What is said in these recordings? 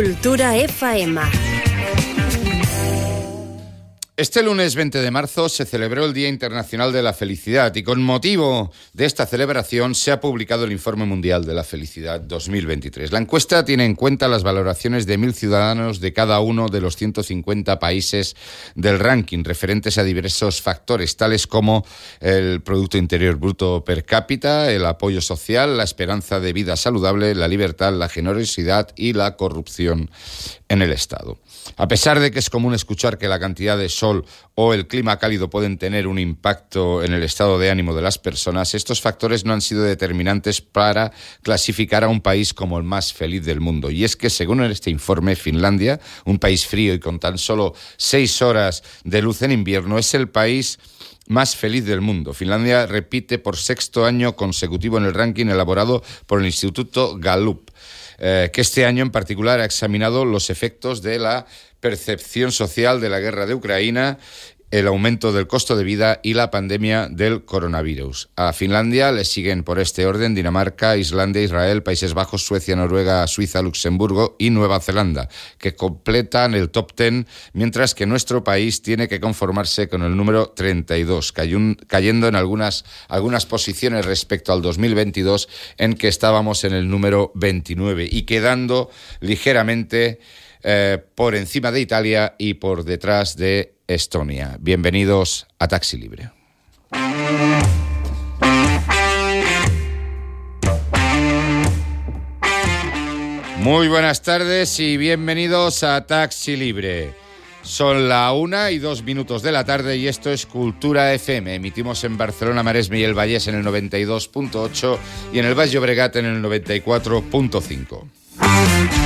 Cultura FM. Este lunes 20 de marzo se celebró el Día Internacional de la Felicidad y con motivo de esta celebración se ha publicado el Informe Mundial de la Felicidad 2023. La encuesta tiene en cuenta las valoraciones de mil ciudadanos de cada uno de los 150 países del ranking referentes a diversos factores tales como el Producto Interior Bruto per cápita, el apoyo social, la esperanza de vida saludable, la libertad, la generosidad y la corrupción en el Estado. A pesar de que es común escuchar que la cantidad de sol o el clima cálido pueden tener un impacto en el estado de ánimo de las personas, estos factores no han sido determinantes para clasificar a un país como el más feliz del mundo. Y es que, según este informe, Finlandia, un país frío y con tan solo seis horas de luz en invierno, es el país más feliz del mundo. Finlandia repite por sexto año consecutivo en el ranking elaborado por el Instituto Gallup. Eh, que este año en particular ha examinado los efectos de la percepción social de la guerra de Ucrania el aumento del costo de vida y la pandemia del coronavirus. A Finlandia le siguen por este orden Dinamarca, Islandia, Israel, Países Bajos, Suecia, Noruega, Suiza, Luxemburgo y Nueva Zelanda, que completan el top ten, mientras que nuestro país tiene que conformarse con el número 32, cayendo en algunas, algunas posiciones respecto al 2022 en que estábamos en el número 29 y quedando ligeramente eh, por encima de Italia y por detrás de Estonia. Bienvenidos a Taxi Libre. Muy buenas tardes y bienvenidos a Taxi Libre. Son la una y dos minutos de la tarde y esto es Cultura FM. Emitimos en Barcelona, Maresme y el Vallés en el 92.8 y en el Valle Obregat en el 94.5.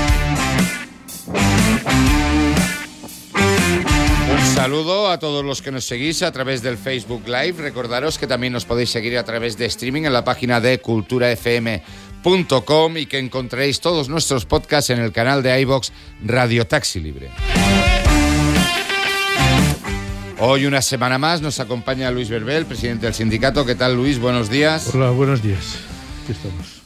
saludo a todos los que nos seguís a través del Facebook Live. Recordaros que también nos podéis seguir a través de streaming en la página de culturafm.com y que encontréis todos nuestros podcasts en el canal de iBox Radio Taxi Libre. Hoy una semana más nos acompaña Luis Berbel, presidente del sindicato. ¿Qué tal Luis? Buenos días. Hola, buenos días.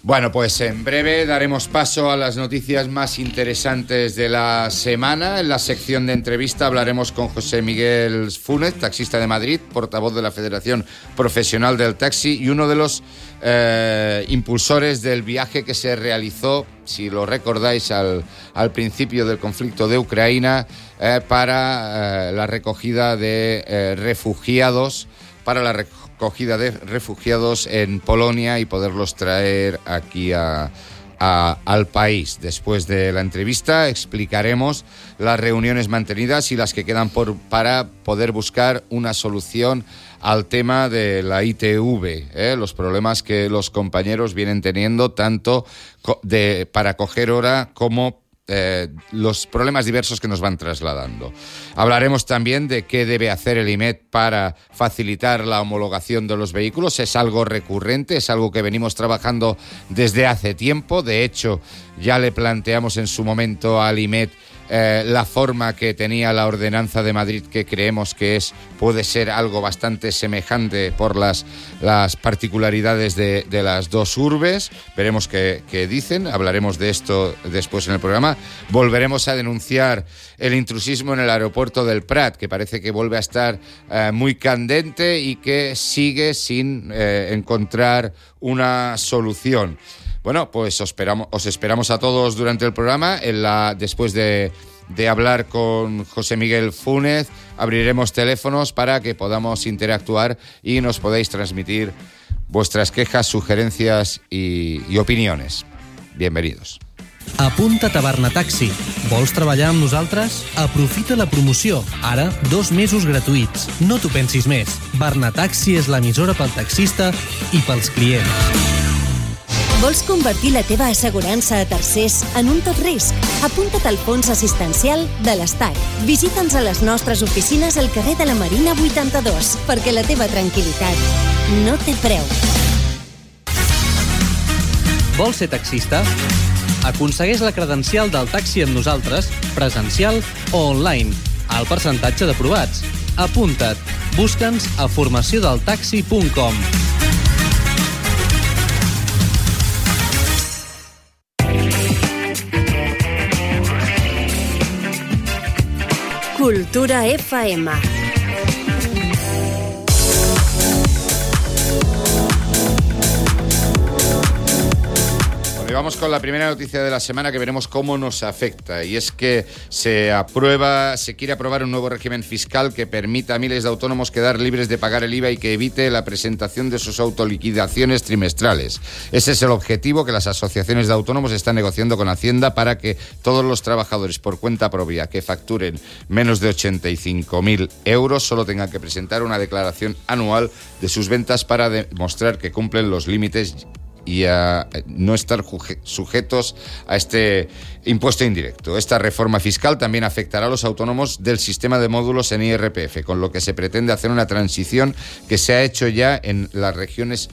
Bueno, pues en breve daremos paso a las noticias más interesantes de la semana. En la sección de entrevista hablaremos con José Miguel Funes, taxista de Madrid, portavoz de la Federación Profesional del Taxi y uno de los eh, impulsores del viaje que se realizó, si lo recordáis, al, principio del conflicto de Ucrania eh, para eh, la recogida de refugiados, para la recogida acogida de refugiados en Polonia y poderlos traer aquí al país. Después de la entrevista explicaremos las reuniones mantenidas y las que quedan por, para poder buscar una solución al tema de la ITV, ¿eh? los problemas que los compañeros vienen teniendo tanto de, para coger hora como eh, los problemas diversos que nos van trasladando. Hablaremos también de qué debe hacer el IMED para facilitar la homologación de los vehículos. Es algo recurrente, es algo que venimos trabajando desde hace tiempo. De hecho, ya le planteamos en su momento al IMED eh, la forma que tenía la ordenanza de Madrid, que creemos que es puede ser algo bastante semejante por las, las particularidades de, las dos urbes. Veremos qué, dicen, hablaremos de esto después en el programa. Volveremos a denunciar el intrusismo en el aeropuerto del Prat, que parece que vuelve a estar eh, muy candente y que sigue sin eh, encontrar una solución. Bueno, pues os esperamos, os esperamos a todos durante el programa. En la, después de, de hablar con José Miguel Funes, abriremos teléfonos para que podamos interactuar y nos podáis transmitir vuestras quejas, sugerencias i, i opinions. Bienvenidos. Apunta't a Barnataxi. Vols treballar amb nosaltres? Aprofita la promoció. Ara, dos mesos gratuïts. No t'ho pensis més. Barnataxi és l'emissora pel taxista i pels clients. Vols convertir la teva assegurança a tercers en un tot risc? Apunta't al fons assistencial de l'Estat. Visita'ns a les nostres oficines al carrer de la Marina 82, perquè la teva tranquil·litat no té preu. Vols ser taxista? Aconsegueix la credencial del taxi amb nosaltres, presencial o online, al percentatge d'aprovats. Apunta't. Busca'ns a formaciondeltaxi.com. Cultura Vamos con la primera noticia de la semana que veremos cómo nos afecta. Y es que se aprueba, se quiere aprobar un nuevo régimen fiscal que permita a miles de autónomos quedar libres de pagar el IVA y que evite la presentación de sus autoliquidaciones trimestrales. Ese es el objetivo que las asociaciones de autónomos están negociando con Hacienda para que todos los trabajadores por cuenta propia que facturen menos de 85.000 euros solo tengan que presentar una declaración anual de sus ventas para demostrar que cumplen los límites y a no estar sujetos a este impuesto indirecto. Esta reforma fiscal también afectará a los autónomos del sistema de módulos en IRPF, con lo que se pretende hacer una transición que se ha hecho ya en las regiones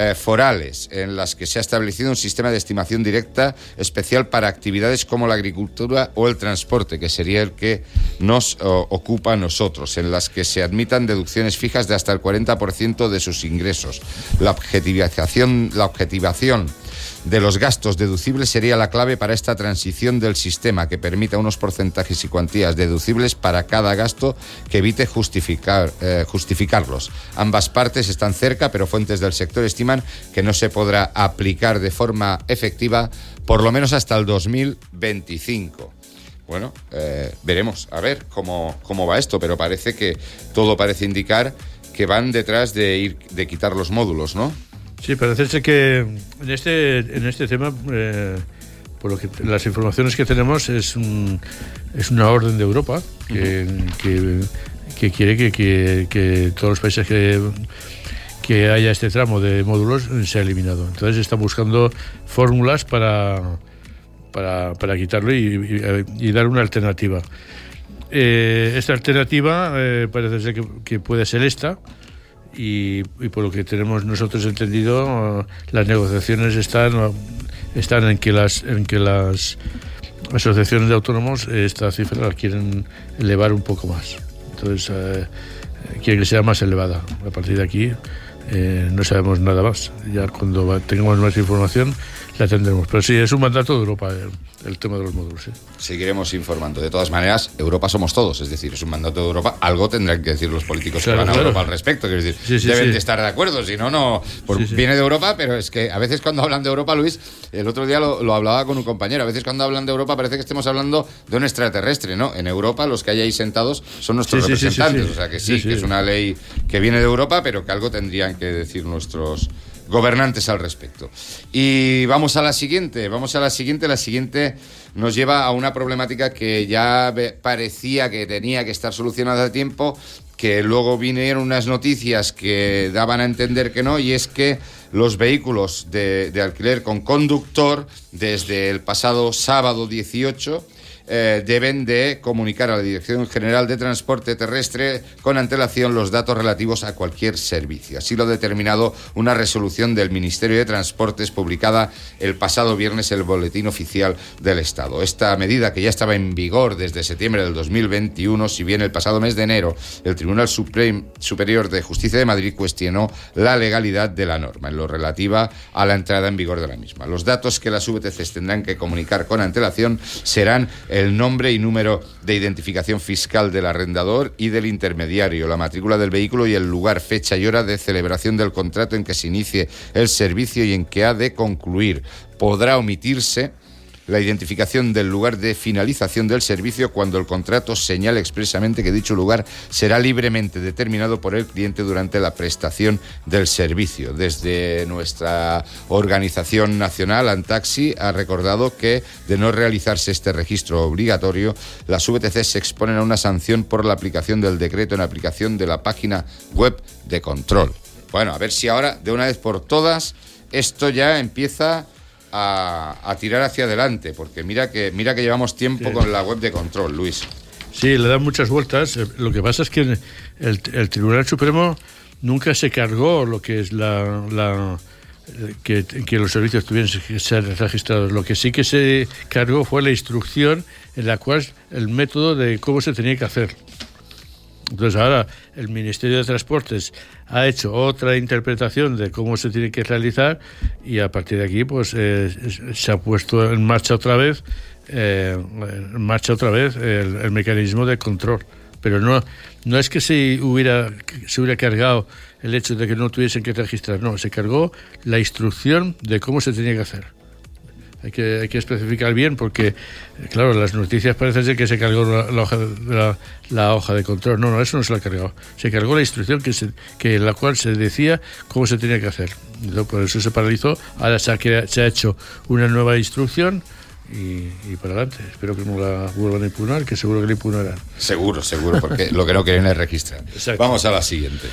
eh, forales en las que se ha establecido un sistema de estimación directa especial para actividades como la agricultura o el transporte, que sería el que nos ocupa a nosotros, en las que se admitan deducciones fijas de hasta el 40% de sus ingresos. La objetivación, la objetivación de los gastos deducibles sería la clave para esta transición del sistema que permita unos porcentajes y cuantías deducibles para cada gasto que evite justificar, eh, justificarlos. Ambas partes están cerca, pero fuentes del sector estiman que no se podrá aplicar de forma efectiva por lo menos hasta el 2025. Bueno, eh, veremos a ver cómo, cómo va esto, pero parece que todo parece indicar que van detrás de ir de quitar los módulos, ¿no? Sí, parece ser que en este, en este tema, eh, por lo que las informaciones que tenemos, es, un, es una orden de Europa que, que, quiere que, que, todos los países que, que haya este tramo de módulos sea eliminado. Entonces está buscando fórmulas para, para, para quitarlo y, y, dar una alternativa. Eh, esta alternativa eh, parece ser que puede ser esta y, por lo que tenemos nosotros entendido, las negociaciones están, están en, que las, en que las asociaciones de autónomos esta cifra la quieren elevar un poco más. Entonces, eh, quieren que sea más elevada. A partir de aquí eh, no sabemos nada más. Ya cuando tengamos más información la tendremos. Pero sí, es un mandato de Europa el, tema de los módulos. Seguiremos informando. De todas maneras, Europa somos todos, es decir, es un mandato de Europa. Algo tendrán que decir los políticos que van a Europa al respecto. Quiero decir, deben de estar de acuerdo, si no, no. viene de Europa, pero es que a veces cuando hablan de Europa, Luis, el otro día lo, hablaba con un compañero, a veces cuando hablan de Europa parece que estemos hablando de un extraterrestre, ¿no? En Europa los que hay ahí sentados son nuestros representantes, o sea que sí, que es una ley que viene de Europa, pero que algo tendrían que decir nuestros gobernantes al respecto. Y vamos a la siguiente, vamos a la siguiente, la siguiente nos lleva a una problemática que ya parecía que tenía que estar solucionada a tiempo, que luego vinieron unas noticias que daban a entender que no, y es que los vehículos de, de alquiler con conductor, desde el pasado sábado 18, eh, deben de comunicar a la Dirección General de Transporte Terrestre con antelación los datos relativos a cualquier servicio. Así lo ha determinado una resolución del Ministerio de Transportes publicada el pasado viernes en el Boletín Oficial del Estado. Esta medida, que ya estaba en vigor desde septiembre del 2021, si bien el pasado mes de enero el Tribunal Superior de Justicia de Madrid cuestionó la legalidad de la norma en lo relativa a la entrada en vigor de la misma. Los datos que las VTCs tendrán que comunicar con antelación serán el nombre y número de identificación fiscal del arrendador y del intermediario, la matrícula del vehículo y el lugar, fecha y hora de celebración del contrato en que se inicie el servicio y en que ha de concluir. Podrá omitirse la identificación del lugar de finalización del servicio cuando el contrato señale expresamente que dicho lugar será libremente determinado por el cliente durante la prestación del servicio. Desde nuestra organización nacional, Antaxi, ha recordado que de no realizarse este registro obligatorio, las VTC se exponen a una sanción por la aplicación del decreto en aplicación de la página web de control. Bueno, a ver si ahora, de una vez por todas, esto ya empieza a, tirar hacia adelante, porque mira que, mira que llevamos tiempo con la web de control, Luis. Sí, le dan muchas vueltas. Eh, lo que pasa es que el, Tribunal Supremo nunca se cargó lo que es la, la que, que, los servicios tuvieran que ser registrados. Lo que sí que se cargó fue la instrucción en la cual el método de cómo se tenía que hacer. Entonces ahora el Ministerio de Transportes ha hecho otra interpretación de cómo se tiene que realizar y a partir de aquí pues eh, se ha puesto en marcha otra vez eh, en marcha otra vez el, mecanismo de control. pero no, no es que se hubiera, se hubiera cargado el hecho de que no tuviesen que registrar, no, se cargó la instrucción de cómo se tenía que hacer. Hay que, hay que especificar bien porque, claro, las noticias parece ser que se cargó la, hoja, de, la, hoja de control. No, no, eso no se la cargó. Se cargó la instrucción que, se, que en la cual se decía cómo se tenía que hacer. por eso se paralizó. Ahora se ha, se ha hecho una nueva instrucción y, y, para adelante. Espero que no la vuelvan a impugnar, que seguro que la impugnarán. Seguro, seguro, porque lo que no quieren es registrar. Vamos a la siguiente.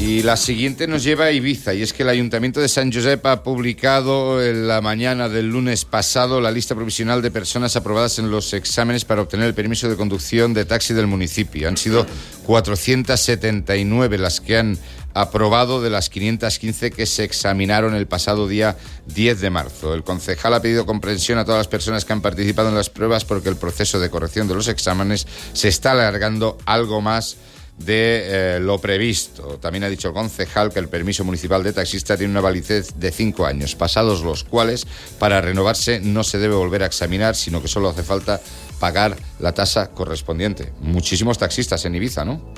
Y la siguiente nos lleva a Ibiza, y es que el Ayuntamiento de San Josep ha publicado en la mañana del lunes pasado la lista provisional de personas aprobadas en los exámenes para obtener el permiso de conducción de taxi del municipio. Han sido 479 las que han aprobado de las 515 que se examinaron el pasado día 10 de marzo. El concejal ha pedido comprensión a todas las personas que han participado en las pruebas porque el proceso de corrección de los exámenes se está alargando algo más de eh, lo previsto. También ha dicho el concejal que el permiso municipal de taxista tiene una validez de cinco años, pasados los cuales, para renovarse, no se debe volver a examinar, sino que solo hace falta pagar la tasa correspondiente. Muchísimos taxistas en Ibiza, ¿no?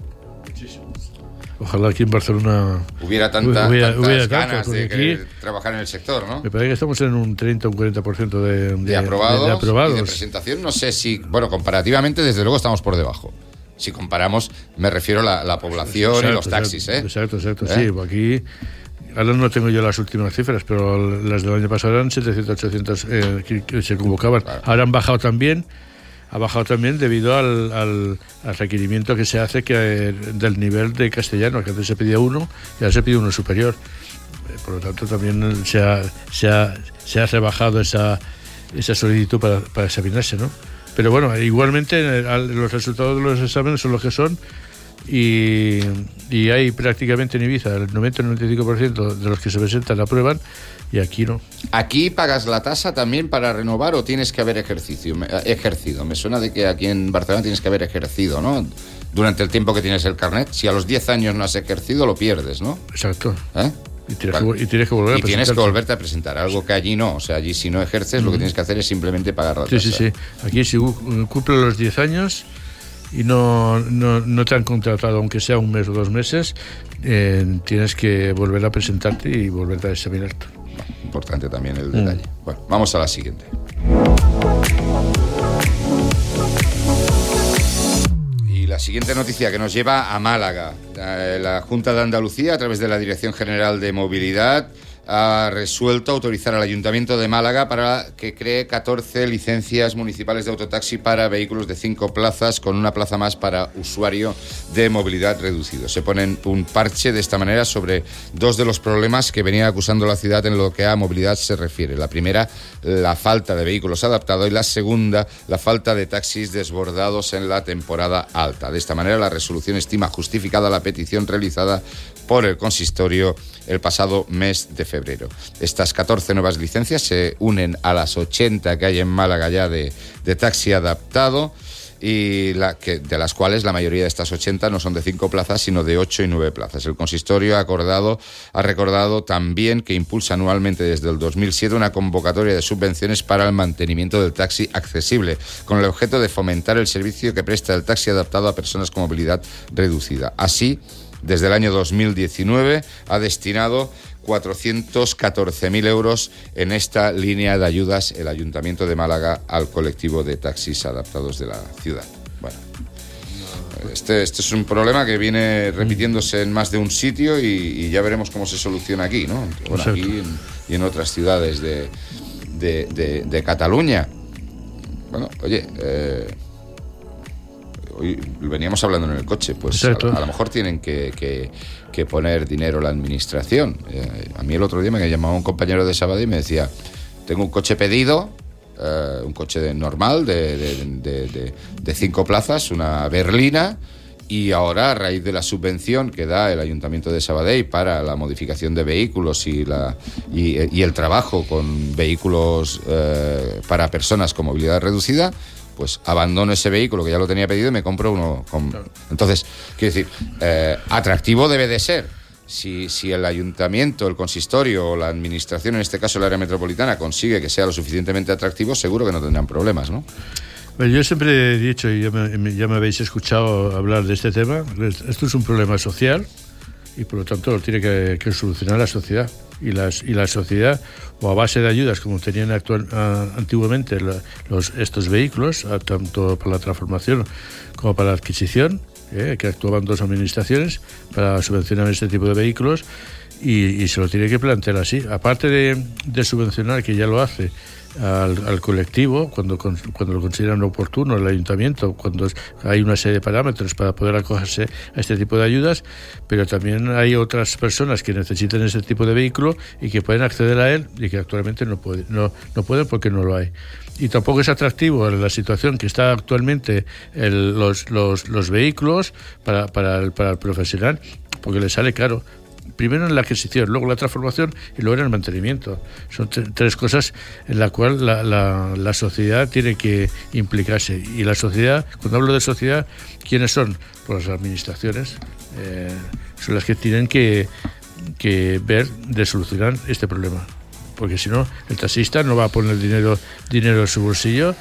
Ojalá aquí en Barcelona hubiera, tanta, tantas ganas de trabajar en el sector, ¿no? Me parece que estamos en un 30 o un 40% de, de, aprobados de, aprobados y de presentación. No sé si, bueno, comparativamente, desde luego estamos por debajo. Si comparamos, me refiero a la, población y los taxis, ¿eh? Exacto, exacto, sí. ¿Eh? Aquí Ahora no tengo yo las últimas cifras, pero las del año pasado eran 700, 800 eh, que, se convocaban. Ahora han bajado también ha bajado también debido al, al, requerimiento que se hace que del nivel de castellano, que antes se pedía uno y ahora se pide uno superior. Eh, por lo tanto, también se ha, se ha, se ha rebajado esa, esa solicitud para, para examinarse, ¿no? Pero bueno, igualmente los resultados de los exámenes son los que son y, y hay prácticamente en Ibiza el 90-95% de los que se presentan aprueban y aquí no. ¿Aquí pagas la tasa también para renovar o tienes que haber ejercicio, eh, ejercido? Me suena de que aquí en Barcelona tienes que haber ejercido, ¿no? Durante el tiempo que tienes el carnet. Si a los 10 años no has ejercido, lo pierdes, ¿no? Exacto. ¿Eh? Y tienes, que, volver y tienes que volverte a presentar, algo que allí no. O sea, allí si no ejerces, lo que tienes que hacer es simplemente pagar la tasa. Sí, sí, sí. Aquí si cumple los 10 años y no, no, no, te han contratado, aunque sea un mes o dos meses, eh, tienes que volver a presentarte y volver a examinarte importante también el detalle. Mm. Bueno, vamos a la siguiente. La siguiente noticia que nos lleva a Málaga. Eh, la Junta de Andalucía, a través de la Dirección General de Movilidad, ha resuelto autorizar al Ayuntamiento de Málaga para que cree 14 licencias municipales de autotaxi para vehículos de cinco plazas, con una plaza más para usuario de movilidad reducido. Se ponen un parche de esta manera sobre dos de los problemas que venía acusando la ciudad en lo que a movilidad se refiere. La primera, la falta de vehículos adaptados y la segunda, la falta de taxis desbordados en la temporada alta. De esta manera, la resolución estima justificada la petición realizada por el consistorio el pasado mes de febrero. Estas 14 nuevas licencias se unen a las 80 que hay en Málaga ya de, taxi adaptado y de las cuales la mayoría de estas 80 no son de 5 plazas, sino de 8 y 9 plazas. El consistorio ha, acordado, ha recordado también que impulsa anualmente desde el 2007 una convocatoria de subvenciones para el mantenimiento del taxi accesible, con el objeto de fomentar el servicio que presta el taxi adaptado a personas con movilidad reducida. Así, desde el año 2019 ha destinado 414.000 euros en esta línea de ayudas el Ayuntamiento de Málaga al colectivo de taxis adaptados de la ciudad. Bueno, este, este es un problema que viene repitiéndose en más de un sitio y, ya veremos cómo se soluciona aquí, ¿no? Bueno, aquí y en otras ciudades de, de, Cataluña. Bueno, oye, eh, hoy veníamos hablando en el coche, pues a, lo mejor tienen que, poner dinero la administración. Eh, a mí el otro día me llamaba un compañero de sábado y me decía, tengo un coche pedido, eh, un coche normal de, cinco plazas, una berlina, y ahora a raíz de la subvención que da el Ayuntamiento de Sabadell para la modificación de vehículos y, la, y, el trabajo con vehículos eh, para personas con movilidad reducida, pues abandono ese vehículo que ya lo tenía pedido y me compro uno con... Entonces, quiero decir, eh, atractivo debe de ser. Si, si, el ayuntamiento, el consistorio o la administración, en este caso el área metropolitana, consigue que sea lo suficientemente atractivo, seguro que no tendrán problemas, ¿no? yo siempre he dicho, y ya me, ya me, habéis escuchado hablar de este tema, esto es un problema social y por lo tanto lo tiene que, solucionar la sociedad. Y, las, y la sociedad, o a base de ayudas como tenían actual, antiguamente los, estos vehículos, tanto para la transformación como para la adquisición, eh, que actuaban dos administraciones para subvencionar este tipo de vehículos, y, se lo tiene que plantear así. Aparte de subvencionar, que ya lo hace, al, colectivo cuando, cuando lo consideran oportuno, el ayuntamiento, cuando hay una serie de parámetros para poder acogerse a este tipo de ayudas, pero también hay otras personas que necesitan ese tipo de vehículo y que pueden acceder a él y que actualmente no, pueden no, no pueden porque no lo hay. Y tampoco es atractivo la situación que está actualmente los, los, los, vehículos para, para, el, para el profesional, porque le sale caro primero en la adquisición, luego la transformación y luego en el mantenimiento. Son tres cosas en las cuales la, la, sociedad tiene que implicarse. Y la sociedad, cuando hablo de sociedad, ¿quiénes son? Pues las administraciones. Eh, son las que tienen que, que ver de solucionar este problema. Porque si no, el taxista no va a poner dinero, dinero en su bolsillo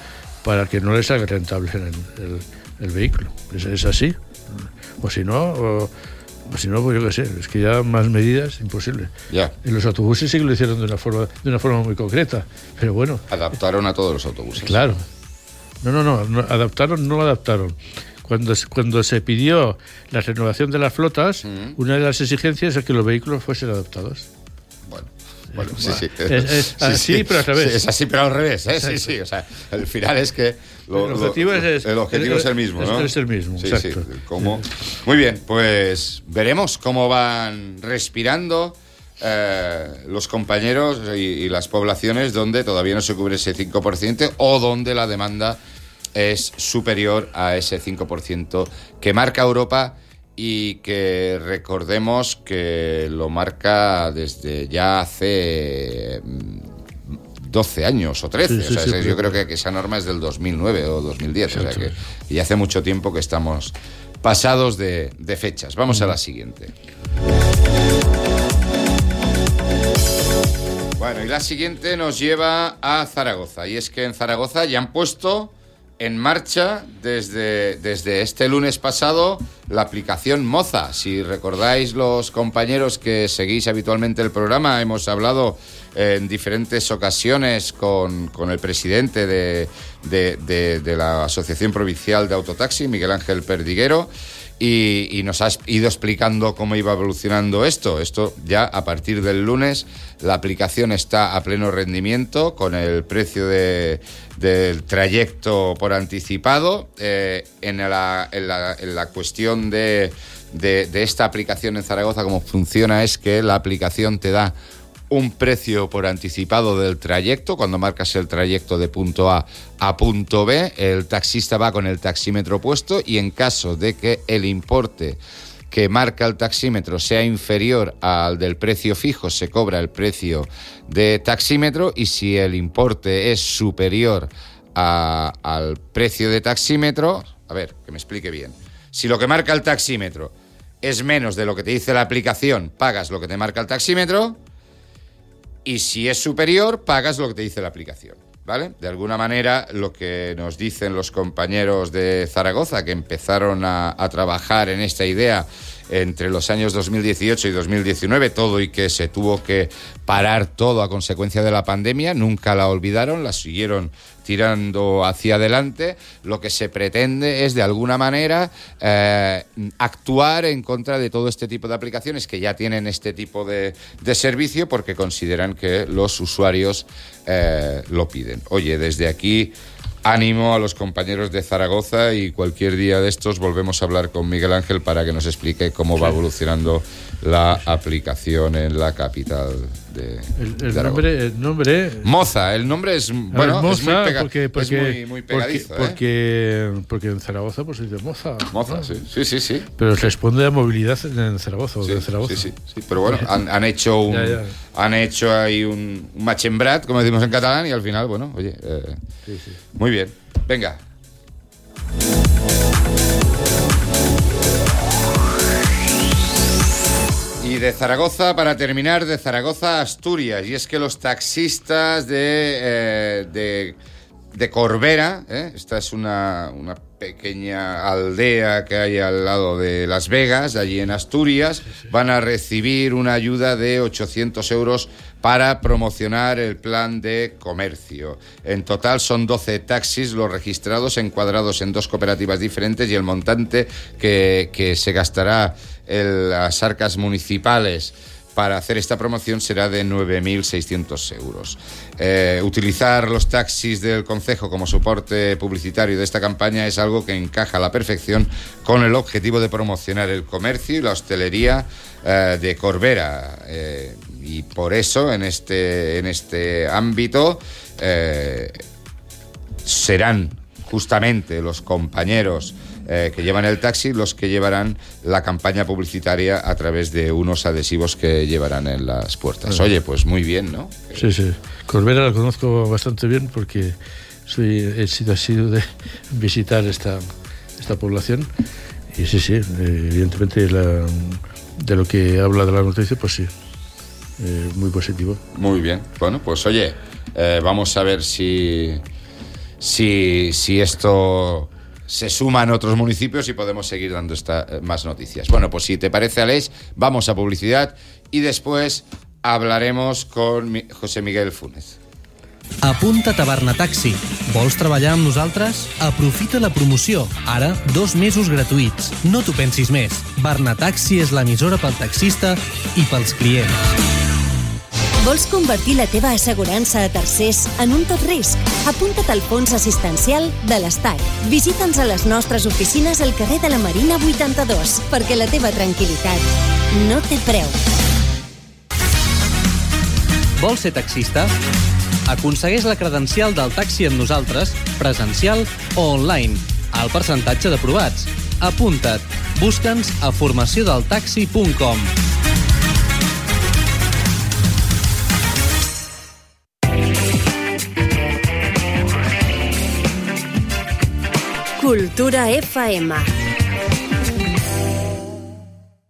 para que no le salga rentable el, el, vehículo. Es, así. O si no, pues si no, pues yo qué sé, es que ya más medidas, imposible. Ya. En los autobuses sí que lo hicieron de una forma, de una forma muy concreta, pero bueno. Adaptaron a todos los autobuses. Claro. No, no, no, adaptaron, no adaptaron. Cuando, cuando se pidió la renovación de las flotas, una de las exigencias es que los vehículos fuesen adaptados. Bueno. Bueno, sí, sí. Es, así, pero al revés. es así, pero al revés, ¿eh? Sí, sí. O sea, el final es que. El objetivo, es, el objetivo es, el mismo, ¿no? Es el mismo, sí, Sí. Muy bien, pues veremos cómo van respirando. Eh, los compañeros y, las poblaciones donde todavía no se cubre ese 5% o donde la demanda es superior a ese 5% que marca Europa y que recordemos que lo marca desde ya hace 12 mm, años o 13. yo creo que, esa norma es del 2009 o 2010. O sea que y hace mucho tiempo que estamos pasados de, fechas. Vamos a la siguiente. Bueno, y la siguiente nos lleva a Zaragoza. Y es que en Zaragoza ya han puesto en marcha desde, desde este lunes pasado la aplicación Moza. Si recordáis los compañeros que seguís habitualmente el programa, hemos hablado en diferentes ocasiones con, el presidente de, de, la Asociación Provincial de Autotaxi, Miguel Ángel Perdiguero. Y, y, nos has ido explicando cómo iba evolucionando esto. Esto ya a partir del lunes la aplicación está a pleno rendimiento con el precio de, del trayecto por anticipado. Eh, en, la, en, la, cuestión de, de, esta aplicación en Zaragoza, cómo funciona es que la aplicación te da un precio por anticipado del trayecto. Cuando marcas el trayecto de punto A a punto B, el taxista va con el taxímetro puesto y en caso de que el importe que marca el taxímetro sea inferior al del precio fijo, se cobra el precio de taxímetro y si el importe es superior al precio de taxímetro, a ver, que me explique bien. Si lo que marca el taxímetro es menos de lo que te dice la aplicación, pagas lo que te marca el taxímetro y si es superior, pagas lo que te dice la aplicación. ¿Vale? De alguna manera, lo que nos dicen los compañeros de Zaragoza, que empezaron a, trabajar en esta idea entre los años 2018 y 2019, todo y que se tuvo que parar todo a consecuencia de la pandemia, nunca la olvidaron, la siguieron tirando hacia adelante, lo que se pretende es de alguna manera eh, actuar en contra de todo este tipo de aplicaciones que ya tienen este tipo de, servicio porque consideran que los usuarios eh, lo piden. Oye, desde aquí ánimo a los compañeros de Zaragoza y cualquier día de estos volvemos a hablar con Miguel Ángel para que nos explique cómo va evolucionando la aplicación en la capital de, el, nombre, el nombre Moza el nombre es bueno es, muy porque, porque, muy, pegadizo porque, ¿eh? porque, en Zaragoza pues dice Moza Moza sí. sí sí sí. Pero responde a movilidad en Zaragoza, sí, Zaragoza. Sí, sí, pero bueno han, han hecho un han hecho ahí un, machembrat como decimos en catalán y al final bueno oye eh, muy bien. Venga Y de Zaragoza, para terminar, de Zaragoza a Asturias. Y es que los taxistas de, eh, de Corbera, ¿eh? esta es una, una, pequeña aldea que hay al lado de Las Vegas, allí en Asturias, van a recibir una ayuda de 800 euros para promocionar el plan de comercio. En total son 12 taxis los registrados, encuadrados en dos cooperativas diferentes y el montante que, que se gastará las arcas municipales para hacer esta promoción será de 9.600 euros. Eh, utilizar los taxis del Concejo como soporte publicitario de esta campaña es algo que encaja a la perfección con el objetivo de promocionar el comercio y la hostelería eh, de Corbera. Eh, y por eso, en este, en este ámbito, serán justamente los compañeros eh, que llevan el taxi los que llevarán la campaña publicitaria a través de unos adhesivos que llevarán en las puertas. Oye, pues muy bien, ¿no? Sí, sí. Corbera la conozco bastante bien porque soy, he sido sido de visitar esta, esta población y sí, sí, evidentemente de lo que habla de la noticia, pues sí, eh, muy positivo. Muy bien. Bueno, pues oye, eh, vamos a ver si, si, si esto se suman otros municipios y podemos seguir dando esta, eh, más noticias. Bueno, pues si te parece, Aleix, vamos a publicidad y después hablaremos con José Miguel Funes. Apunta't a Barnataxi. Vols treballar amb nosaltres? Aprofita la promoció. Ara, dos mesos gratuïts. No t'ho pensis més. Barnataxi és l'emissora pel taxista i pels clients. Vols convertir la teva assegurança a tercers en un tot risc? Apunta't al fons assistencial de l'Estat. Visita'ns a les nostres oficines al carrer de la Marina 82, perquè la teva tranquil·litat no té preu. Vols ser taxista? Aconsegueix la credencial del taxi amb nosaltres, presencial o online, al percentatge d'aprovats. Apunta't. Busca'ns a formaciondeltaxi.com. Cultura FM.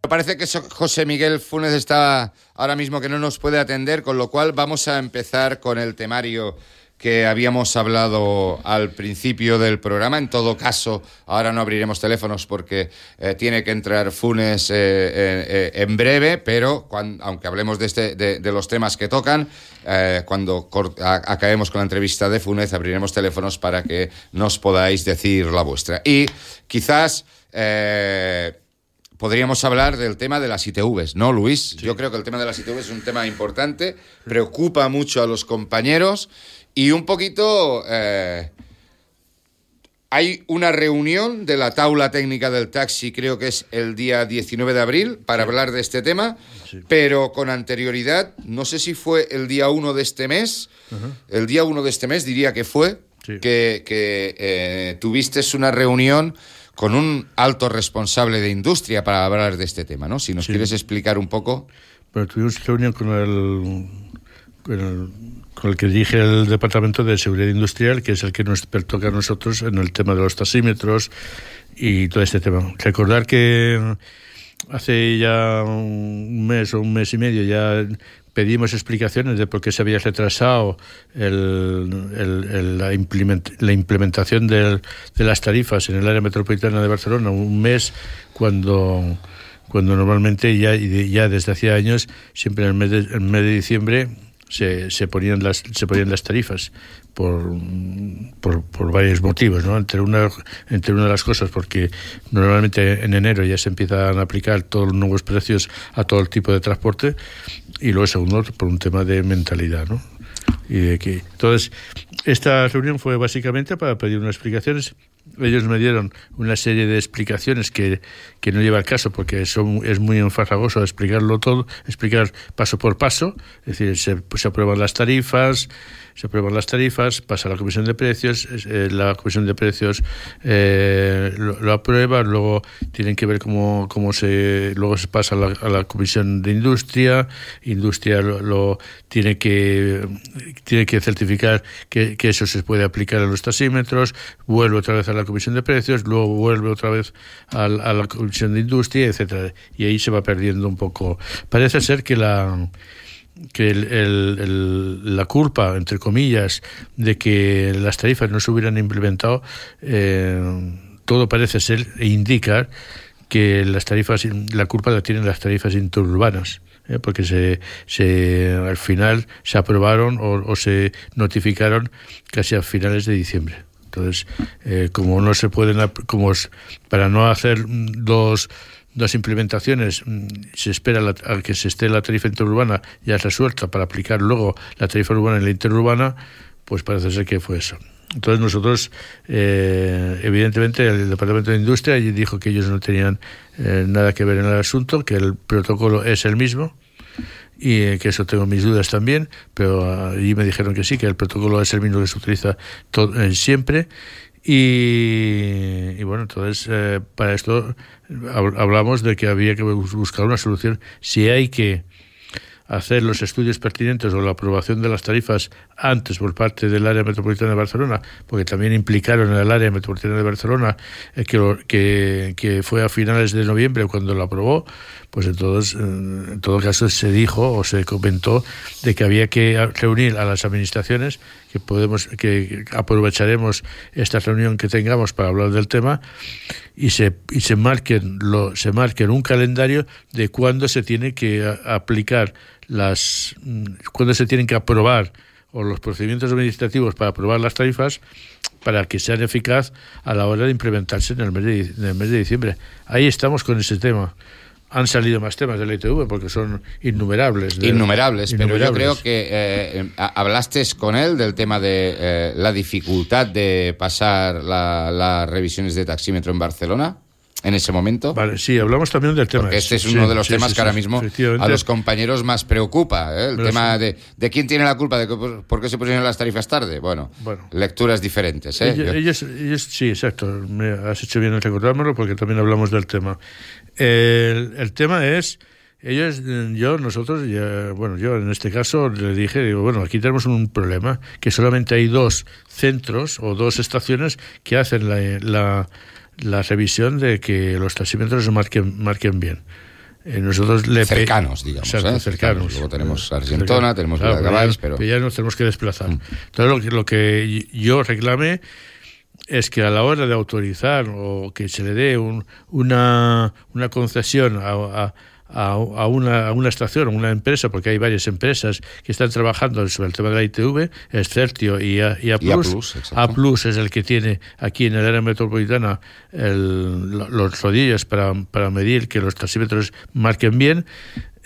Parece que José Miguel Funes está ahora mismo que no nos puede atender, con lo cual vamos a empezar con el temario que habíamos hablado al principio del programa. En todo caso, ahora no abriremos teléfonos porque eh, tiene que entrar Funes eh, eh, en breve, pero aunque hablemos de, este, de, los temas que tocan, cuando acabemos con la entrevista de Funes, abriremos teléfonos para que nos podáis decir la vuestra. Y quizás podríamos hablar del tema de las ITVs, ¿no, Luis? Yo creo que el tema de las ITVs es un tema importante, preocupa mucho a los compañeros y un poquito... Eh, hay una reunión de la taula técnica del taxi, creo que es el día 19 de abril, para hablar de este tema, pero con anterioridad, no sé si fue el día 1 de este mes, el día 1 de este mes diría que fue, que, que eh, tuviste una reunión con un alto responsable de industria para hablar de este tema, ¿no? Si nos quieres explicar un poco. Bueno, tuvimos reunión con el, con el con el que dirige el Departamento de Seguridad Industrial, que es el que nos toca a nosotros en el tema de los tasímetros y todo este tema. Recordar que hace ya un mes o un mes y medio ya pedimos explicaciones de por qué se había retrasado el, la, implementación de las tarifas en el área metropolitana de Barcelona, un mes cuando cuando normalmente ya, ya desde hacía años, siempre en el mes de, el mes de diciembre, se, se, ponían las se ponían las tarifas por, por, varios motivos, ¿no? Entre una, entre una de las cosas, porque normalmente en enero ya se empiezan a aplicar todos los nuevos precios a todo el tipo de transporte, y luego segundo, por un tema de mentalidad, ¿no? Y de que, entonces, esta reunión fue básicamente para pedir unas explicaciones ellos me dieron una serie de explicaciones que, que no lleva el caso porque son, es muy enfarragoso explicarlo todo, explicar paso por paso, es decir, se, se aprueban las tarifas, se aprueban las tarifas, pasa a la Comisión de Precios, eh, la Comisión de Precios eh, lo, aprueba, luego tienen que ver cómo, cómo se, luego se pasa a la, Comisión de Industria, Industria lo, tiene que tiene que certificar que, eso se puede aplicar a los tasímetros, vuelve otra vez a la Comisión de Precios, luego vuelve otra vez a, a la de Industria, etcétera, y ahí se va perdiendo un poco. Parece ser que la que la culpa, entre comillas, de que las tarifas no se hubieran implementado, eh, todo parece ser e indicar que las tarifas, la culpa la tienen las tarifas interurbanas. ¿eh? porque se, se, al final se aprobaron o, se notificaron casi a finales de diciembre. Entonces, eh, como no se pueden, como para no hacer dos, dos implementaciones, mm, se espera a que se esté la tarifa interurbana ya resuelta para aplicar luego la tarifa urbana en la interurbana, pues parece ser que fue eso. Entonces nosotros, eh, evidentemente, el Departamento de Industria dijo que ellos no tenían eh, nada que ver en el asunto, que el protocolo es el mismo y eh, que eso tengo mis dudas también, pero allí me dijeron que sí, que el protocolo es el mismo que se utiliza siempre. Y, y, bueno, entonces para esto hablamos de que había que buscar una solución. Si hay que hacer los estudios pertinentes o la aprobación de las tarifas antes por parte del área metropolitana de Barcelona, porque también implicaron en el área metropolitana de Barcelona eh, que, que, fue a finales de noviembre cuando lo aprobó, pues entonces, en todo caso se dijo o se comentó de que había que reunir a las administraciones, que podemos, que aprovecharemos esta reunión que tengamos para hablar del tema y se, y se marquen lo, se marquen un calendario de cuándo se tiene que aplicar las cuándo se tienen que aprobar o los procedimientos administrativos para aprobar las tarifas para que sean eficaz a la hora de implementarse en el mes de, en el mes de diciembre. Ahí estamos con ese tema han salido más temas de la ITV porque son innumerables. innumerables, pero yo creo que eh, hablaste con él del tema de eh, la dificultad de pasar las revisiones de taxímetro en Barcelona en ese momento. Vale, sí, hablamos también del tema. Porque este es uno de los temas que ahora mismo a los compañeros más preocupa. ¿eh? El tema de, de, quién tiene la culpa de que, por qué se pusieron las tarifas tarde. Bueno, lecturas diferentes. ¿eh? Ellos, ellos, sí, exacto. Me has hecho bien en recordármelo porque también hablamos del tema. El, el tema es, ellos, yo, nosotros, ya, bueno, yo en este caso le dije, digo, bueno, aquí tenemos un problema, que solamente hay dos centros o dos estaciones que hacen la, la, la revisión de que los taxímetros marquen, marquen bien. Eh, nosotros le cercanos, digamos. ¿eh? cercanos. Luego tenemos Argentona, tenemos claro, pero... ya nos tenemos que desplazar. Mm. Entonces, lo que, lo que yo reclame es que a la hora de autorizar o que se le dé un, una, una, concesión a, a, a, una, a una estación, a una empresa, porque hay varias empresas que están trabajando sobre el tema de la ITV, es Certio y A, y a Plus. a, Plus es el que tiene aquí en el área metropolitana el, los rodillos para, para medir que los taxímetros marquen bien,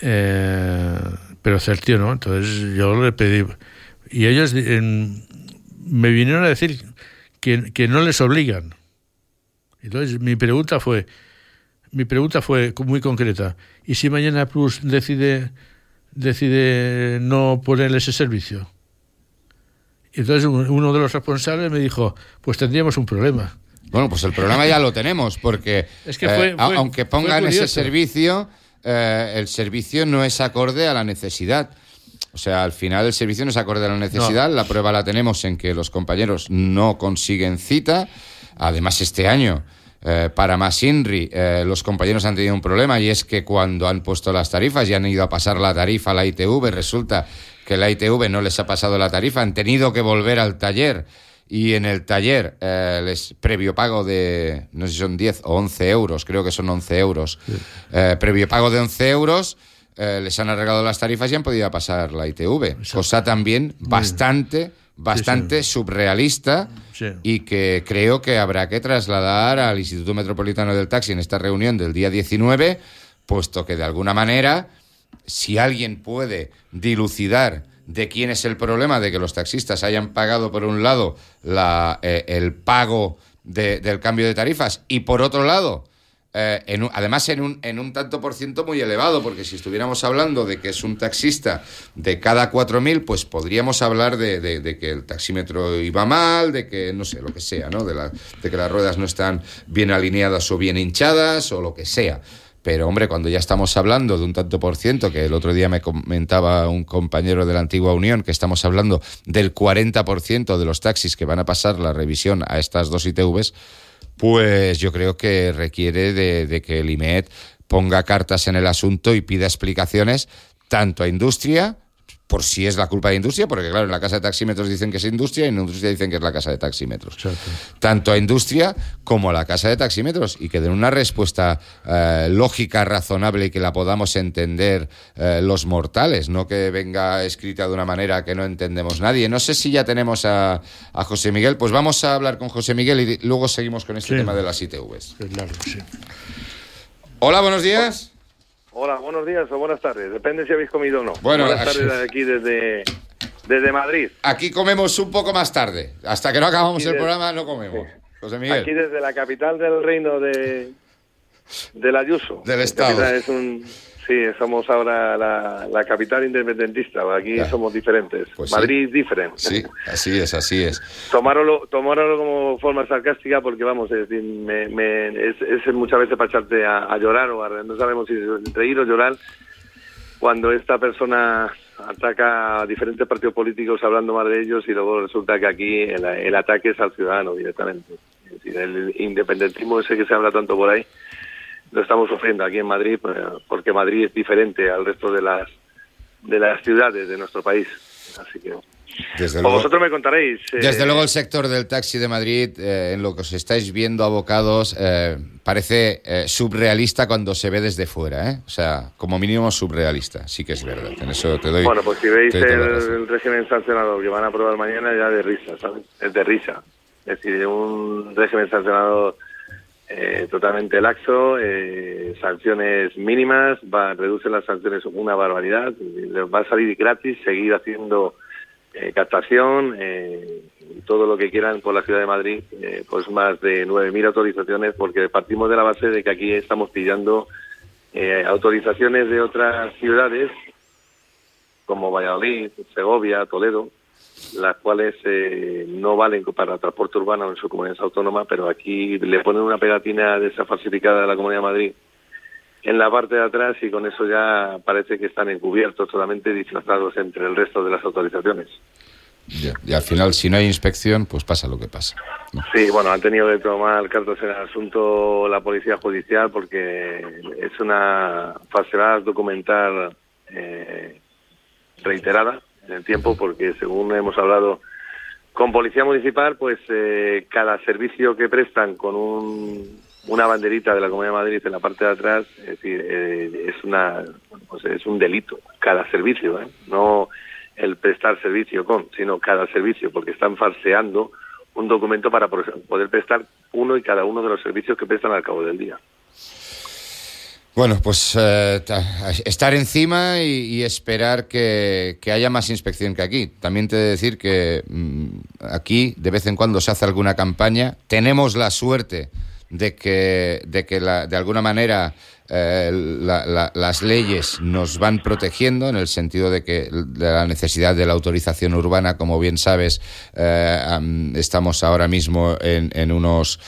eh, pero Certio no. Entonces yo le pedí. Y ellos me vinieron a decir que, no les obligan. Entonces, mi pregunta fue, mi pregunta fue muy concreta. ¿Y si mañana Plus decide, decide no poner ese servicio? Entonces uno de los responsables me dijo, pues tendríamos un problema. Bueno, pues el problema ya lo tenemos, porque es que eh, aunque pongan ese servicio, eh, el servicio no es acorde a la necesidad. O sea, al final el servicio no se acorde a la necesidad. La prueba la tenemos en que los compañeros no consiguen cita. Además, este año, eh, para más INRI, eh, los compañeros han tenido un problema y es que cuando han puesto las tarifas y han ido a pasar la tarifa a la ITV, resulta que la ITV no les ha pasado la tarifa, han tenido que volver al taller y en el taller eh, les previo pago de, no sé si son 10 o 11 euros, creo que son 11 euros, previo pago de 11 euros eh, les han arreglado las tarifas y han podido pasar la ITV. Cosa también bastante, bastante surrealista y que creo que habrá que trasladar al Instituto Metropolitano del Taxi en esta reunión del día 19, puesto que de alguna manera, si alguien puede dilucidar de quién es el problema de que los taxistas hayan pagado por un lado la, eh, el pago del cambio de tarifas y por otro lado eh, además en un, en un tanto por ciento muy elevado, porque si estuviéramos hablando de que es un taxista de cada 4.000, pues podríamos hablar de, que el taxímetro iba mal, de que, no sé, lo que sea, ¿no? De, la, de que las ruedas no están bien alineadas o bien hinchadas o lo que sea. Pero hombre, cuando ya estamos hablando de un tanto por ciento, que el otro día me comentaba un compañero de la antigua Unión, que estamos hablando del 40% de los taxis que van a pasar la revisión a estas dos ITVs, pues yo creo que requiere de, que el IMED ponga cartas en el asunto y pida explicaciones tanto a industria, por si es la culpa de industria, porque claro, en la casa de taxímetros dicen que es industria y en industria dicen que es la casa de taxímetros. Tanto a industria como a la casa de taxímetros y que den una respuesta eh, lógica, razonable y que la podamos entender eh, los mortales, no que venga escrita de una manera que no entendemos nadie. No sé si ya tenemos a, José Miguel, pues vamos a hablar con José Miguel y luego seguimos con este tema de las ITVs. Hola, buenos días. Hola, buenos días o buenas tardes. Depende si habéis comido o no. Bueno, buenas tardes aquí desde, desde Madrid. Aquí comemos un poco más tarde. Hasta que no acabamos el programa no comemos. José Miguel. Aquí desde la capital del reino de, del Ayuso. Del Estado. Es un, Sí, somos ahora la, capital independentista. Aquí somos diferentes. Pues Madrid diferente. Sí, así es, así es. Tomároslo, como forma sarcástica porque, vamos, es, decir, me, es, muchas veces para echarte a, llorar o a, no sabemos si reír o llorar cuando esta persona ataca a diferentes partidos políticos hablando mal de ellos y luego resulta que aquí el, el ataque es al ciudadano directamente. Es decir, el independentismo ese que se habla tanto por ahí lo estamos sufriendo aquí en Madrid pues, porque Madrid es diferente al resto de las de las ciudades de nuestro país. Así que desde luego, vosotros me contaréis. Eh, desde luego el sector del taxi de Madrid, eh, en lo que os estáis viendo abocados, eh, parece subrealista cuando se ve desde fuera, O sea, como mínimo subrealista, sí que es verdad. En eso te doy. Bueno, pues si veis el, régimen sancionado que van a aprobar mañana, ya de risa, ¿sabes? Es de risa. Es decir, un régimen sancionado eh, totalmente laxo, eh, sanciones mínimas, va, reducen las sanciones una barbaridad, va a salir gratis seguir haciendo eh, captación, eh, todo lo que quieran por la ciudad de Madrid, eh, pues más de 9.000 autorizaciones, porque partimos de la base de que aquí estamos pillando autorizaciones de otras ciudades como Valladolid, Segovia, Toledo, las cuales eh, no valen para transporte urbano en su comunidad autónoma, pero aquí le ponen una pegatina de esa falsificada de la Comunidad de Madrid en la parte de atrás y con eso ya parece que están encubiertos, solamente disfrazados entre el resto de las autorizaciones. Y al final, si no hay inspección, pues pasa lo que pasa. Sí, bueno, han tenido que tomar cartas en el asunto la Policía Judicial porque es una falsedad documental eh, reiterada en el tiempo, porque según hemos hablado con Policía Municipal, pues eh, cada servicio que prestan con un, una banderita de la Comunidad de Madrid en la parte de atrás, es decir, eh, es, una, pues es un delito, cada servicio, ¿eh? no el prestar servicio con, sino cada servicio, porque están falseando un documento para poder prestar uno y cada uno de los servicios que prestan al cabo del día. Bueno, pues eh, estar encima y, esperar que, haya más inspección que aquí. También te he de decir que mm, aquí de vez en cuando se hace alguna campaña. Tenemos la suerte de que, de, que de alguna manera eh, las leyes nos van protegiendo en el sentido de que la necesidad de la autorización urbana, como bien sabes, eh, estamos ahora mismo en, unos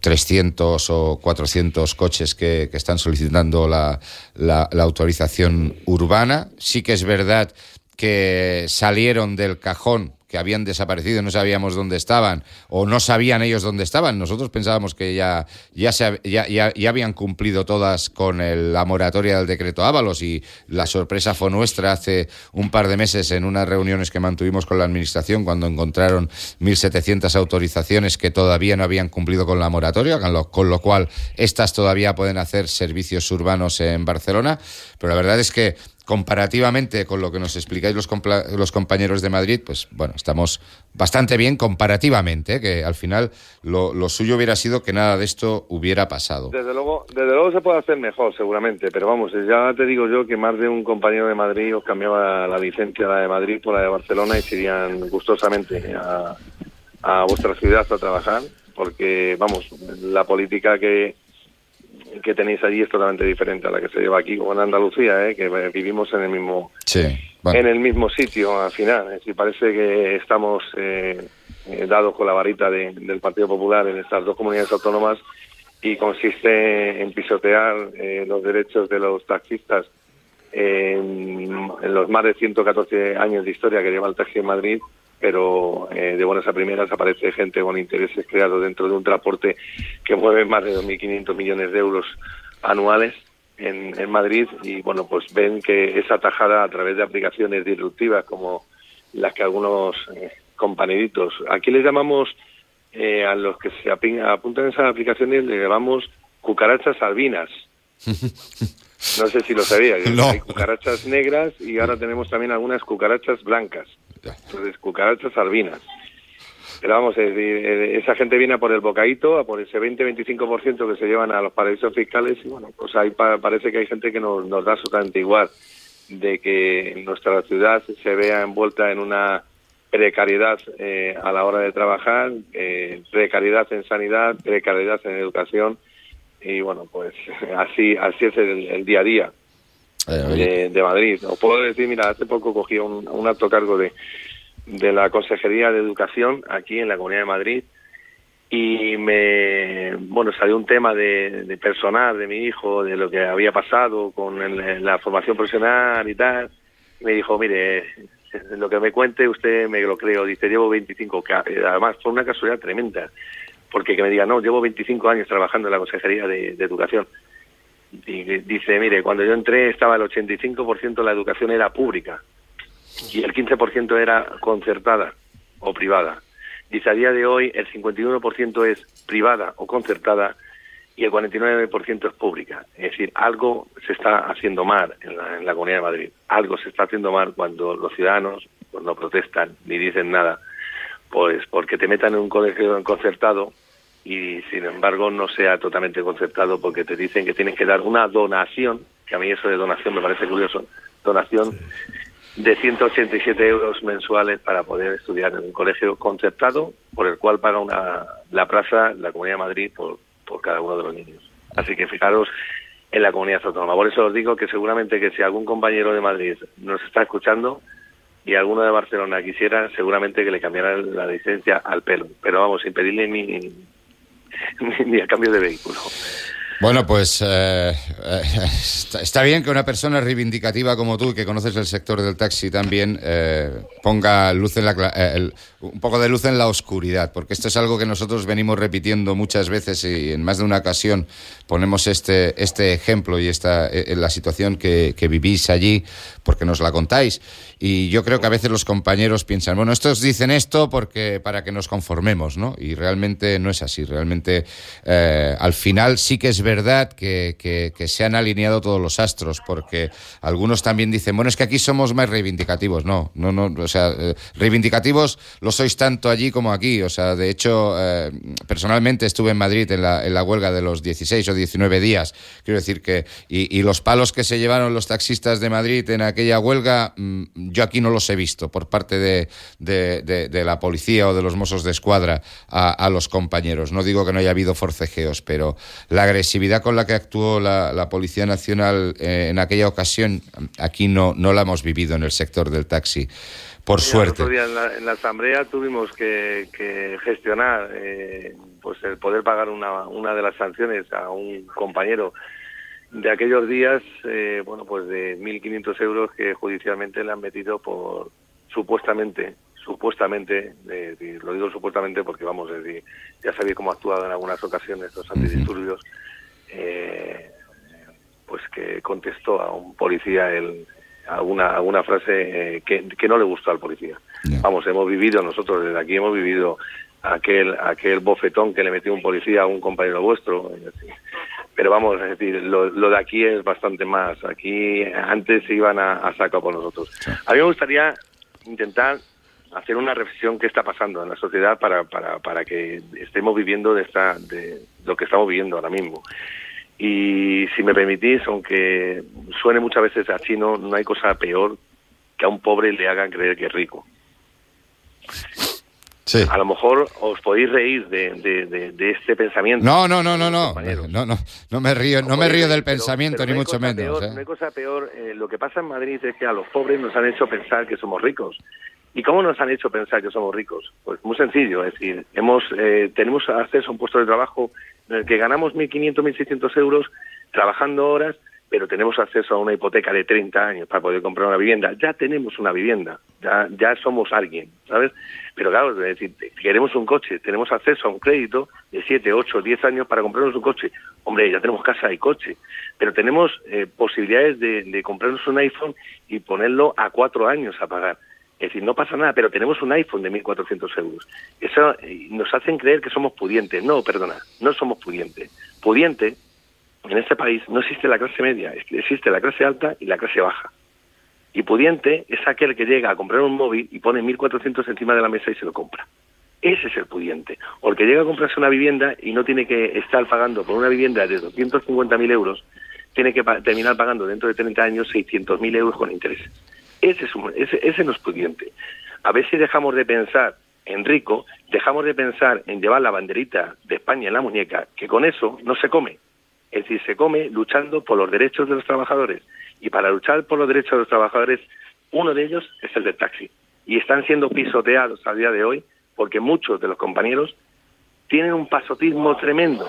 300 mm, o 400 coches que, están solicitando la, la autorización urbana. Sí que es verdad que salieron del cajón que habían desaparecido, no sabíamos dónde estaban, o no sabían ellos dónde estaban. Nosotros pensábamos que ya, ya, se, ya, ya, habían cumplido todas con la moratoria del decreto Ábalos y la sorpresa fue nuestra hace un par de meses en unas reuniones que mantuvimos con la Administración cuando encontraron 1.700 autorizaciones que todavía no habían cumplido con la moratoria, con lo, con lo cual estas todavía pueden hacer servicios urbanos en Barcelona. Pero la verdad es que comparativamente con lo que nos explicáis los, los compañeros de Madrid, pues bueno, estamos bastante bien comparativamente, ¿eh? que al final lo, suyo hubiera sido que nada de esto hubiera pasado. Desde luego, desde luego se puede hacer mejor, seguramente, pero vamos, ya te digo yo que más de un compañero de Madrid os cambiaba la licencia la de Madrid por la de Barcelona y se irían gustosamente a, a vuestra ciudad a trabajar, porque vamos, la política que que tenéis allí es totalmente diferente a la que se lleva aquí, como en Andalucía, ¿eh? que vivimos en el mismo en el mismo sitio al final. Es parece que estamos eh, eh, dados con la varita del Partido Popular en estas dos comunidades autónomas y consiste en pisotear los derechos de los taxistas en, en, los más de 114 años de historia que lleva el taxi en Madrid pero eh, de buenas a primeras aparece gente con intereses creados dentro de un transporte que mueve más de 2.500 millones de euros anuales en, en Madrid y bueno, pues ven que esa tajada a través de aplicaciones disruptivas como las que algunos eh, compañeritos, aquí les llamamos eh, a los que se apuntan esas aplicaciones, les llamamos cucarachas albinas. No sé si lo sabía. Hay cucarachas negras y ahora tenemos también algunas cucarachas blancas. Entonces, cucarachas albinas. Pero vamos, es decir, eh, esa gente viene a por el bocadito, a por ese 20-25% que se llevan a los paraísos fiscales y bueno, pues ahí parece que hay gente que nos, nos da absolutamente igual de que nuestra ciudad se vea envuelta en una precariedad eh, a la hora de trabajar, eh, precariedad en sanidad, precariedad en educación y bueno, pues así así es el, día a día de, de, Madrid. Os puedo decir, mira, hace poco cogí un, un alto cargo de, de la Consejería de Educación aquí en la Comunidad de Madrid y me bueno salió un tema de, personal de mi hijo de lo que había pasado con la formación profesional y tal. Y me dijo mire lo que me cuente usted me lo creo dice llevo 25 además fue una casualidad tremenda porque que me diga no llevo 25 años trabajando en la consejería de, educación y dice mire cuando yo entré estaba el 85% de la educación era pública y el 15% era concertada o privada Dice, a día de hoy el 51% es privada o concertada y el 49% es pública. Es decir, algo se está haciendo mal en la, Comunidad de Madrid. Algo se está haciendo mal cuando los ciudadanos pues, no protestan ni dicen nada, pues porque te metan en un colegio concertado y sin embargo no sea totalmente concertado porque te dicen que tienes que dar una donación, que a mí eso de donación me parece curioso, donación de 187 euros mensuales para poder estudiar en un colegio concertado por el cual paga una, la plaza la Comunidad de Madrid por, por cada uno de los niños. Así que fijaros en la comunidad autónoma. Por eso os digo que seguramente que si algún compañero de Madrid nos está escuchando y alguno de Barcelona quisiera, seguramente que le cambiara la licencia al pelo. Pero vamos, sin pedirle ni, ni, a cambio de vehículo. Bueno, pues eh, eh, está, bien que una persona reivindicativa como tú, que conoces el sector del taxi también, eh, ponga luz en la, un poco de luz en la oscuridad, porque esto es algo que nosotros venimos repitiendo muchas veces y en más de una ocasión ponemos este, este ejemplo y esta, la situación que, que vivís allí, porque nos la contáis. Y yo creo que a veces los compañeros piensan, bueno, estos dicen esto porque para que nos conformemos, ¿no? Y realmente no es así. Realmente eh, al final sí que es verdad que, que, se han alineado todos los astros, porque algunos también dicen, bueno, es que aquí somos más reivindicativos. No, no, no, o sea, eh, reivindicativos lo sois tanto allí como aquí. O sea, de hecho, eh, personalmente estuve en Madrid en la, en la huelga de los 16 o 19 días. Quiero decir que, y, y los palos que se llevaron los taxistas de Madrid en aquella huelga, mm, yo aquí no los he visto por parte de, de, la policía o de los mozos de escuadra a, los compañeros. No digo que no haya habido forcejeos, pero la agresividad con la que actuó la, Policía Nacional eh, en aquella ocasión, aquí no, no la hemos vivido en el sector del taxi. Por suerte. en, la, asamblea tuvimos que, gestionar eh, pues el poder pagar una, una de las sanciones a un compañero de aquellos días, eh, bueno, pues de 1.500 euros que judicialmente le han metido por supuestamente, supuestamente, lo digo supuestamente porque vamos, decir, ya sabéis cómo ha actuado en algunas ocasiones los antidisturbios, eh, pues que contestó a un policía el, alguna, alguna frase eh, que, que, no le gustó al policía. Vamos, hemos vivido, nosotros desde aquí hemos vivido aquel, aquel bofetón que le metió un policía a un compañero vuestro. Pero vamos, es decir, lo, de aquí es bastante más. Aquí antes se iban a, a saco por nosotros. A mí me gustaría intentar hacer una reflexión qué está pasando en la sociedad para, para, para que estemos viviendo de, esta, de lo que estamos viviendo ahora mismo. Y si me permitís, aunque suene muchas veces a chino, no hay cosa peor que a un pobre le hagan creer que es rico. A lo mejor os podéis reír de, de, este pensamiento. No, no, no, no, no. No, no, no me río, no me río del pensamiento, ni mucho menos. ¿eh? No hay cosa peor. Eh, lo que pasa en Madrid es que a los pobres nos han hecho pensar que somos ricos. ¿Y cómo nos han hecho pensar que somos ricos? Pues muy sencillo, es decir, hemos, eh, tenemos acceso a un puesto de trabajo en el que ganamos 1.500, 1.600 euros trabajando horas, pero tenemos acceso a una hipoteca de 30 años para poder comprar una vivienda. Ya tenemos una vivienda ya, ya somos alguien, ¿sabes? Pero claro, es decir, queremos un coche, tenemos acceso a un crédito de 7, 8, 10 años para comprarnos un coche. Hombre, ya tenemos casa y coche, pero tenemos eh, posibilidades de, comprarnos un iPhone y ponerlo a cuatro años a pagar. Es decir, no pasa nada, pero tenemos un iPhone de 1.400 euros. Eso eh, nos hacen creer que somos pudientes. No, perdona, no somos pudientes. Pudiente, en este país no existe la clase media, existe la clase alta y la clase baja. Y pudiente es aquel que llega a comprar un móvil y pone 1.400 encima de la mesa y se lo compra. Ese es el pudiente. O el que llega a comprarse una vivienda y no tiene que estar pagando por una vivienda de 250.000 euros, tiene que terminar pagando dentro de 30 años 600.000 euros con intereses. Ese, es ese, ese no es pudiente. A ver si dejamos de pensar en rico, dejamos de pensar en llevar la banderita de España en la muñeca, que con eso no se come. Es decir, se come luchando por los derechos de los trabajadores. Y para luchar por los derechos de los trabajadores, uno de ellos es el del taxi. Y están siendo pisoteados a día de hoy porque muchos de los compañeros tienen un pasotismo tremendo.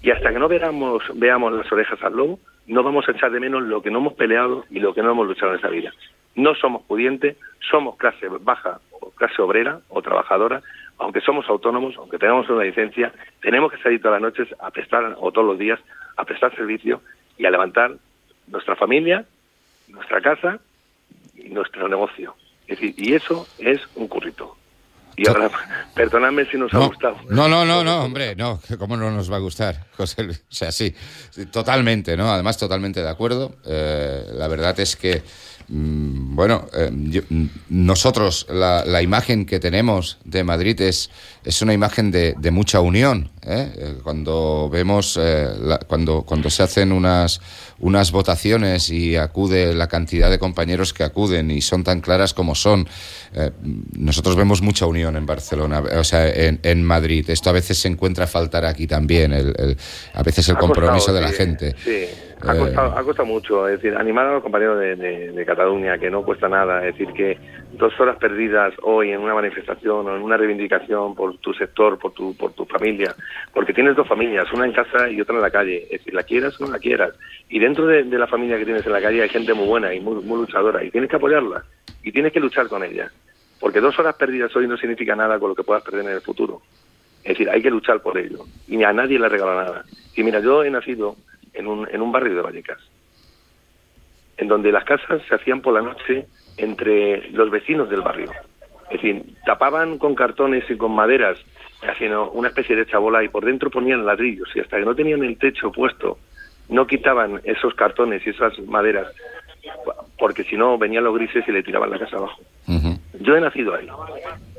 Y hasta que no veamos, veamos las orejas al lobo, no vamos a echar de menos lo que no hemos peleado y lo que no hemos luchado en esa vida. No somos pudientes, somos clase baja o clase obrera o trabajadora, aunque somos autónomos, aunque tengamos una licencia, tenemos que salir todas las noches a prestar, o todos los días, a prestar servicio y a levantar nuestra familia, nuestra casa y nuestro negocio. Es decir, y eso es un currito. Y ahora, perdonadme si nos no, ha gustado. No, no, no, no, hombre, no, ¿cómo no nos va a gustar? José Luis? O sea, sí, totalmente, ¿no? Además, totalmente de acuerdo. Eh, la verdad es que bueno, eh, yo, mm, nosotros la, la, imagen que tenemos de Madrid es, es una imagen de, de mucha unión. ¿eh? Eh, cuando vemos, eh, la, cuando, cuando se hacen unas, unas votaciones y acude la cantidad de compañeros que acuden y son tan claras como son, nosotros vemos mucha unión en Barcelona, o sea, en, en, Madrid. Esto a veces se encuentra faltar aquí también, el, el, a veces el compromiso de la gente. Sí. Ha costado, ha costado mucho, es decir, animar a los compañeros de, de, de, Cataluña, que no cuesta nada, es decir, que dos horas perdidas hoy en una manifestación o en una reivindicación por tu sector, por tu, por tu familia, porque tienes dos familias, una en casa y otra en la calle, es decir, la quieras o no la quieras, y dentro de, de la familia que tienes en la calle hay gente muy buena y muy, muy luchadora, y tienes que apoyarla, y tienes que luchar con ella, porque dos horas perdidas hoy no significa nada con lo que puedas perder en el futuro. Es decir, hay que luchar por ello, y a nadie le regala nada. Y mira, yo he nacido en un, en un barrio de Vallecas, en donde las casas se hacían por la noche entre los vecinos del barrio. Es decir, tapaban con cartones y con maderas, haciendo una especie de chabola y por dentro ponían ladrillos y hasta que no tenían el techo puesto, no quitaban esos cartones y esas maderas, porque si no venían los grises y le tiraban la casa abajo. Uh -huh. Yo he nacido ahí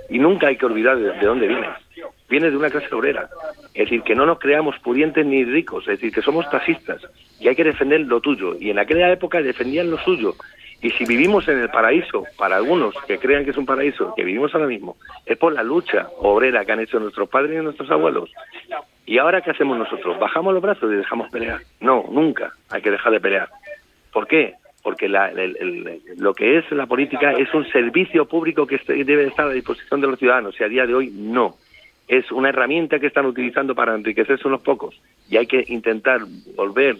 y nunca hay que olvidar de, de dónde vienes. Viene de una clase obrera. Es decir, que no nos creamos pudientes ni ricos, es decir, que somos taxistas y hay que defender lo tuyo. Y en aquella época defendían lo suyo. Y si vivimos en el paraíso, para algunos que crean que es un paraíso, que vivimos ahora mismo, es por la lucha obrera que han hecho nuestros padres y nuestros abuelos. ¿Y ahora qué hacemos nosotros? ¿Bajamos los brazos y dejamos pelear? No, nunca hay que dejar de pelear. ¿Por qué? Porque la, lo que es la política es un servicio público que debe estar a disposición de los ciudadanos y a día de hoy no es una herramienta que están utilizando para enriquecerse unos pocos y hay que intentar volver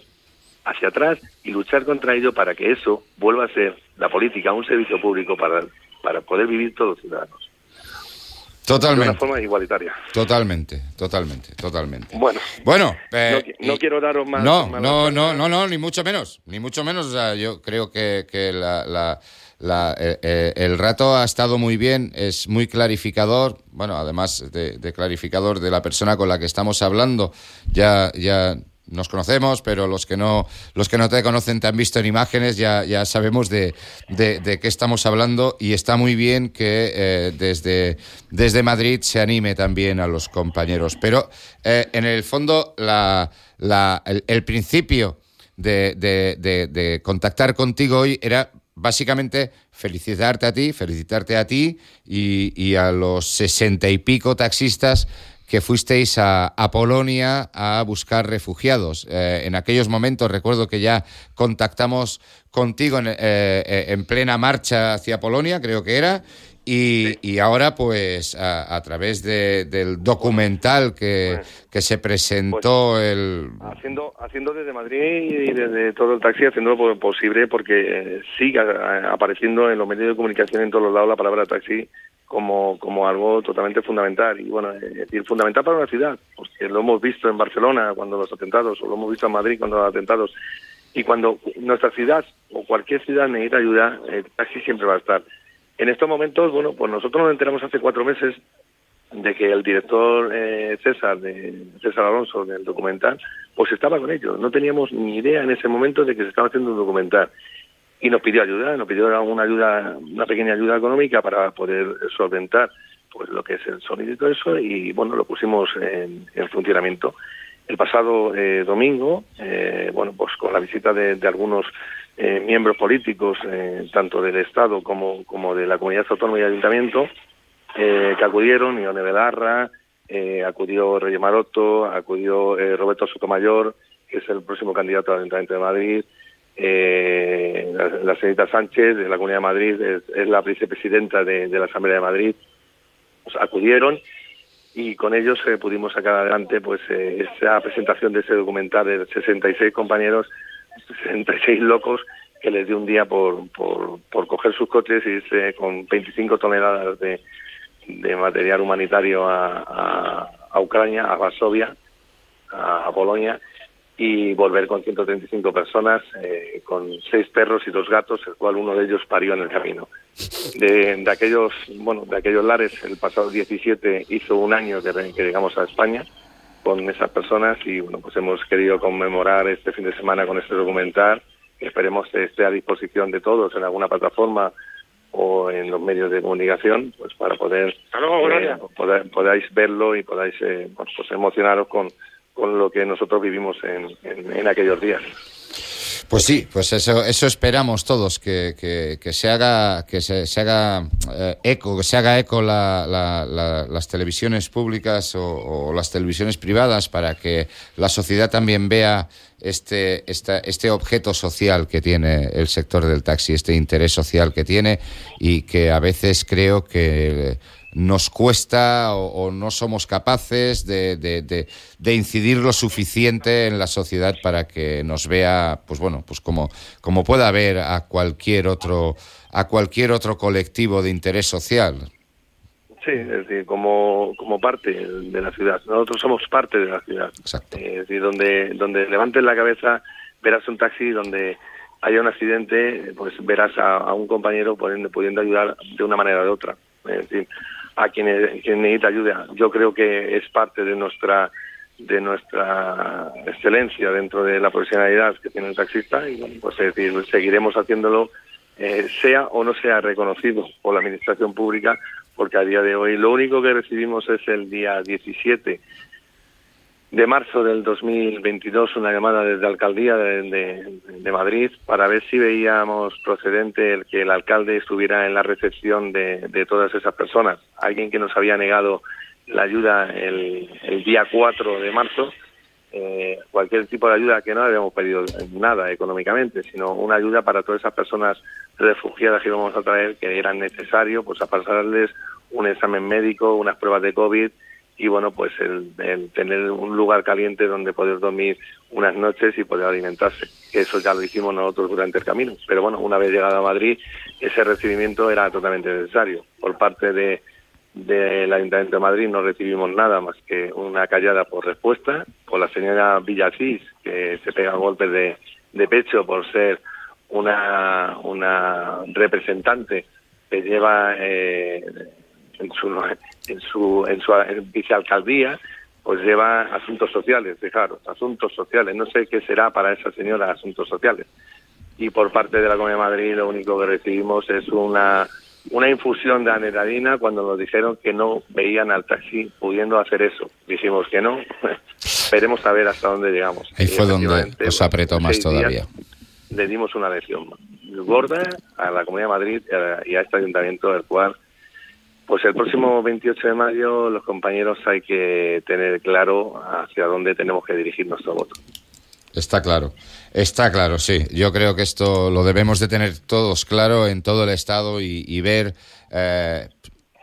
hacia atrás y luchar contra ello para que eso vuelva a ser la política un servicio público para, para poder vivir todos los ciudadanos. Totalmente. De una forma igualitaria. Totalmente, totalmente, totalmente. Bueno, bueno eh, no, no y, quiero daros más. No, más no, no, no, no, ni mucho menos, ni mucho menos. O sea, yo creo que, que la, la la, eh, eh, el rato ha estado muy bien, es muy clarificador, bueno, además de, clarificador de la persona con la que estamos hablando, ya, ya nos conocemos, pero los que no, los que no te conocen te han visto en imágenes, ya, ya sabemos de, de, qué estamos hablando y está muy bien que eh, desde, desde Madrid se anime también a los compañeros. Pero eh, en el fondo la, la, el, el principio de, de contactar contigo hoy era básicamente felicitarte a ti, felicitarte a ti y, a los sesenta y pico taxistas que fuisteis a, Polonia a buscar refugiados. Eh, en aquellos momentos recuerdo que ya contactamos contigo en, eh, en, plena marcha hacia Polonia, creo que era, Y, ahora, pues, a, través del documental que, que se presentó pues, el... Haciendo, haciendo desde Madrid y desde todo el taxi, haciendo lo posible porque siga apareciendo en los medios de comunicación en todos los lados la palabra taxi como, como algo totalmente fundamental. Y bueno, es decir, fundamental para una ciudad, porque lo hemos visto en Barcelona cuando los atentados, o lo hemos visto en Madrid cuando los atentados. Y cuando nuestra ciudad o cualquier ciudad necesita ayuda, el taxi siempre va a estar. En estos momentos, bueno, pues nosotros nos enteramos hace cuatro meses de que el director eh, César, de, César Alonso, del documental, pues estaba con ellos. No teníamos ni idea en ese momento de que se estaba haciendo un documental. Y nos pidió ayuda, nos pidió una ayuda, una pequeña ayuda económica para poder solventar pues lo que es el sonido y todo eso, y bueno, lo pusimos en, funcionamiento. El pasado eh, domingo, eh, bueno, pues con la visita de algunos eh, miembros políticos, eh, tanto del Estado como, como de la comunidad autónoma y ayuntamiento, eh, que acudieron, Ione Belarra, acudió Reyes Maroto, acudió Roberto Sotomayor, que es el próximo candidato al Ayuntamiento de Madrid, la, señorita Sánchez de la Comunidad de Madrid es, la vicepresidenta de, la Asamblea de Madrid, pues, acudieron y con ellos pudimos sacar adelante pues esa presentación de ese documental de 66 compañeros 66 locos que les dio un día por, por, por coger sus coches y irse con 25 toneladas de, de material humanitario a, Ucrania, a Varsovia, a, Polonia, y volver con 135 personas, eh, con seis perros y dos gatos, el cual uno de ellos parió en el camino. De, de aquellos, bueno, de aquellos lares, el pasado 17 hizo un año que llegamos a España, con esas personas y bueno, pues hemos querido conmemorar este fin de semana con este documental. Esperemos que esté a disposición de todos en alguna plataforma o en los medios de comunicación, pues para poder, eh, podáis verlo y podáis eh, pues emocionaros con, con lo que nosotros vivimos en, en aquellos días. Pues sí, pues eso, eso esperamos todos, que, que, se haga, que se, haga eh, eco, que se haga eco las televisiones públicas o, las televisiones privadas para que la sociedad también vea este, este objeto social que tiene el sector del taxi, este interés social que tiene y que a veces creo que nos cuesta o, no somos capaces de, de, incidir lo suficiente en la sociedad para que nos vea, pues bueno, pues como, como pueda ver a cualquier otro, a cualquier otro colectivo de interés social. Sí, es decir, como, como parte de la ciudad. Nosotros somos parte de la ciudad. Exacto. Es decir, donde, donde levantes la cabeza, verás un taxi, donde haya un accidente, pues verás a, un compañero pudiendo, pudiendo ayudar de una manera o de otra. Es decir, a quien, necesita ayuda. Yo creo que es parte de nuestra de nuestra excelencia dentro de la profesionalidad que tiene el taxista y pues es decir, seguiremos haciéndolo eh, sea o no sea reconocido por la administración pública porque a día de hoy lo único que recibimos es el día 17 de marzo del 2022 una llamada desde la alcaldía de, Madrid para ver si veíamos procedente el que el alcalde estuviera en la recepción de, todas esas personas. Alguien que nos había negado la ayuda el, día 4 de marzo, eh, cualquier tipo de ayuda que no habíamos pedido nada económicamente, sino una ayuda para todas esas personas refugiadas que íbamos a traer que eran necesario pues a pasarles un examen médico, unas pruebas de COVID y bueno, pues el, tener un lugar caliente donde poder dormir unas noches y poder alimentarse. Eso ya lo hicimos nosotros durante el camino. Pero bueno, una vez llegado a Madrid, ese recibimiento era totalmente necesario. Por parte de del Ayuntamiento de Madrid no recibimos nada más que una callada por respuesta, por la señora Villacís, que se pega golpes de, de pecho por ser una, una representante que lleva eh, en su en su en su vicealcaldía pues lleva asuntos sociales, fijaros, asuntos sociales. No sé qué será para esa señora asuntos sociales. Y por parte de la Comunidad de Madrid lo único que recibimos es una una infusión de anetadina cuando nos dijeron que no veían al taxi pudiendo hacer eso. Dijimos que no. Esperemos a ver hasta dónde llegamos. Ahí fue donde os apretó más todavía. Le dimos una lección gorda a la Comunidad de Madrid y a este ayuntamiento del cual pues el próximo 28 de mayo los compañeros hay que tener claro hacia dónde tenemos que dirigir nuestro voto. Está claro, está claro, sí. Yo creo que esto lo debemos de tener todos claro en todo el Estado y, ver, eh,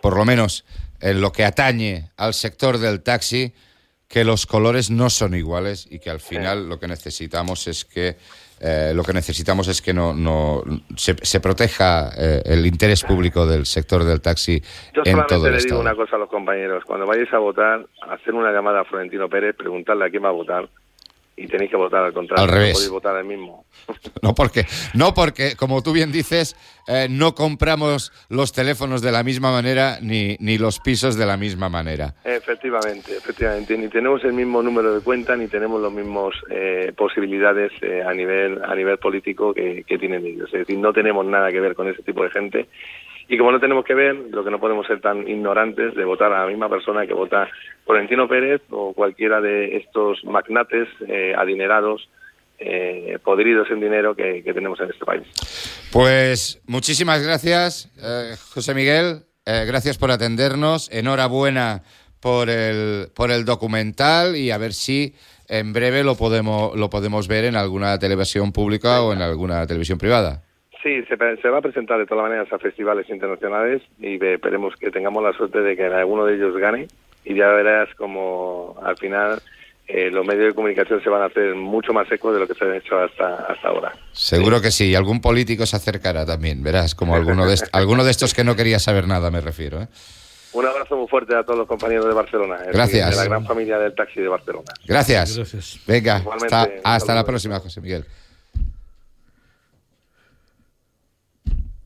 por lo menos en lo que atañe al sector del taxi, que los colores no son iguales y que al final lo que necesitamos es que eh, lo que necesitamos es que no, no se, proteja eh, el interés público del sector del taxi Yo en todo el le digo una cosa a los compañeros. Cuando vayáis a votar, hacer una llamada a Florentino Pérez, preguntarle a quién va a votar y tenéis que votar al contrario. Al revés. No podéis votar el mismo. No porque, no porque, como tú bien dices, eh, no compramos los teléfonos de la misma manera ni, ni los pisos de la misma manera. Efectivamente, efectivamente. Ni tenemos el mismo número de cuenta ni tenemos las mismas eh, posibilidades eh, a nivel a nivel político que, que tienen ellos. Es decir, no tenemos nada que ver con ese tipo de gente y como no tenemos que ver, lo que no podemos ser tan ignorantes de votar a la misma persona que vota Florentino Pérez o cualquiera de estos magnates eh, adinerados, eh, podridos en dinero que, tenemos en este país. Pues muchísimas gracias, eh, José Miguel. gracias por atendernos. Enhorabuena por el, por el documental y a ver si en breve lo podemos, lo podemos ver en alguna televisión pública o en alguna televisión privada. Sí, se, va a presentar de todas maneras a festivales internacionales y esperemos que tengamos la suerte de que alguno de ellos gane y ya verás como al final eh, los medios de comunicación se van a hacer mucho más ecos de lo que se han hecho hasta, hasta ahora. Seguro que sí, y algún político se acercará también, verás, como alguno de, alguno de estos que no quería saber nada, me refiero. ¿eh? Un abrazo muy fuerte a todos los compañeros de Barcelona. Gracias. De la gran familia del taxi de Barcelona. Gracias. Venga, hasta, hasta la próxima, José Miguel.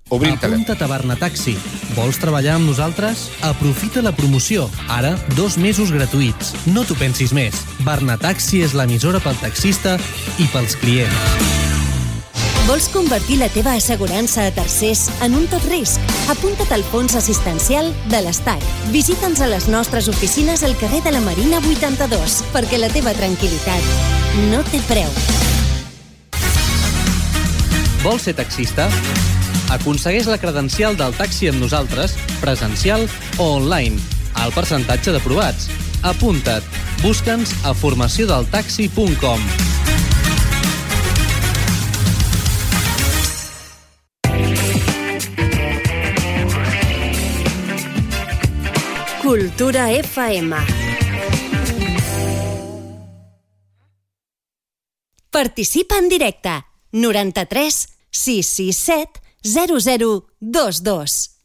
Obrim Apunta't a Barna Taxi. Vols treballar amb nosaltres? Aprofita la promoció. Ara, dos mesos gratuïts. No t'ho pensis més. Barna Taxi és l'emissora pel taxista i pels clients. Vols convertir la teva assegurança a tercers en un tot risc? Apunta't al fons assistencial de l'Estat. Visita'ns a les nostres oficines al carrer de la Marina 82, perquè la teva tranquil·litat no té preu. Vols ser taxista? Aconsegueix la credencial del taxi amb nosaltres, presencial o online, al percentatge d'aprovats. Apunta't. Busca'ns a formaciondeltaxi.com. Cultura FM. Participa en directe 93 667 0022.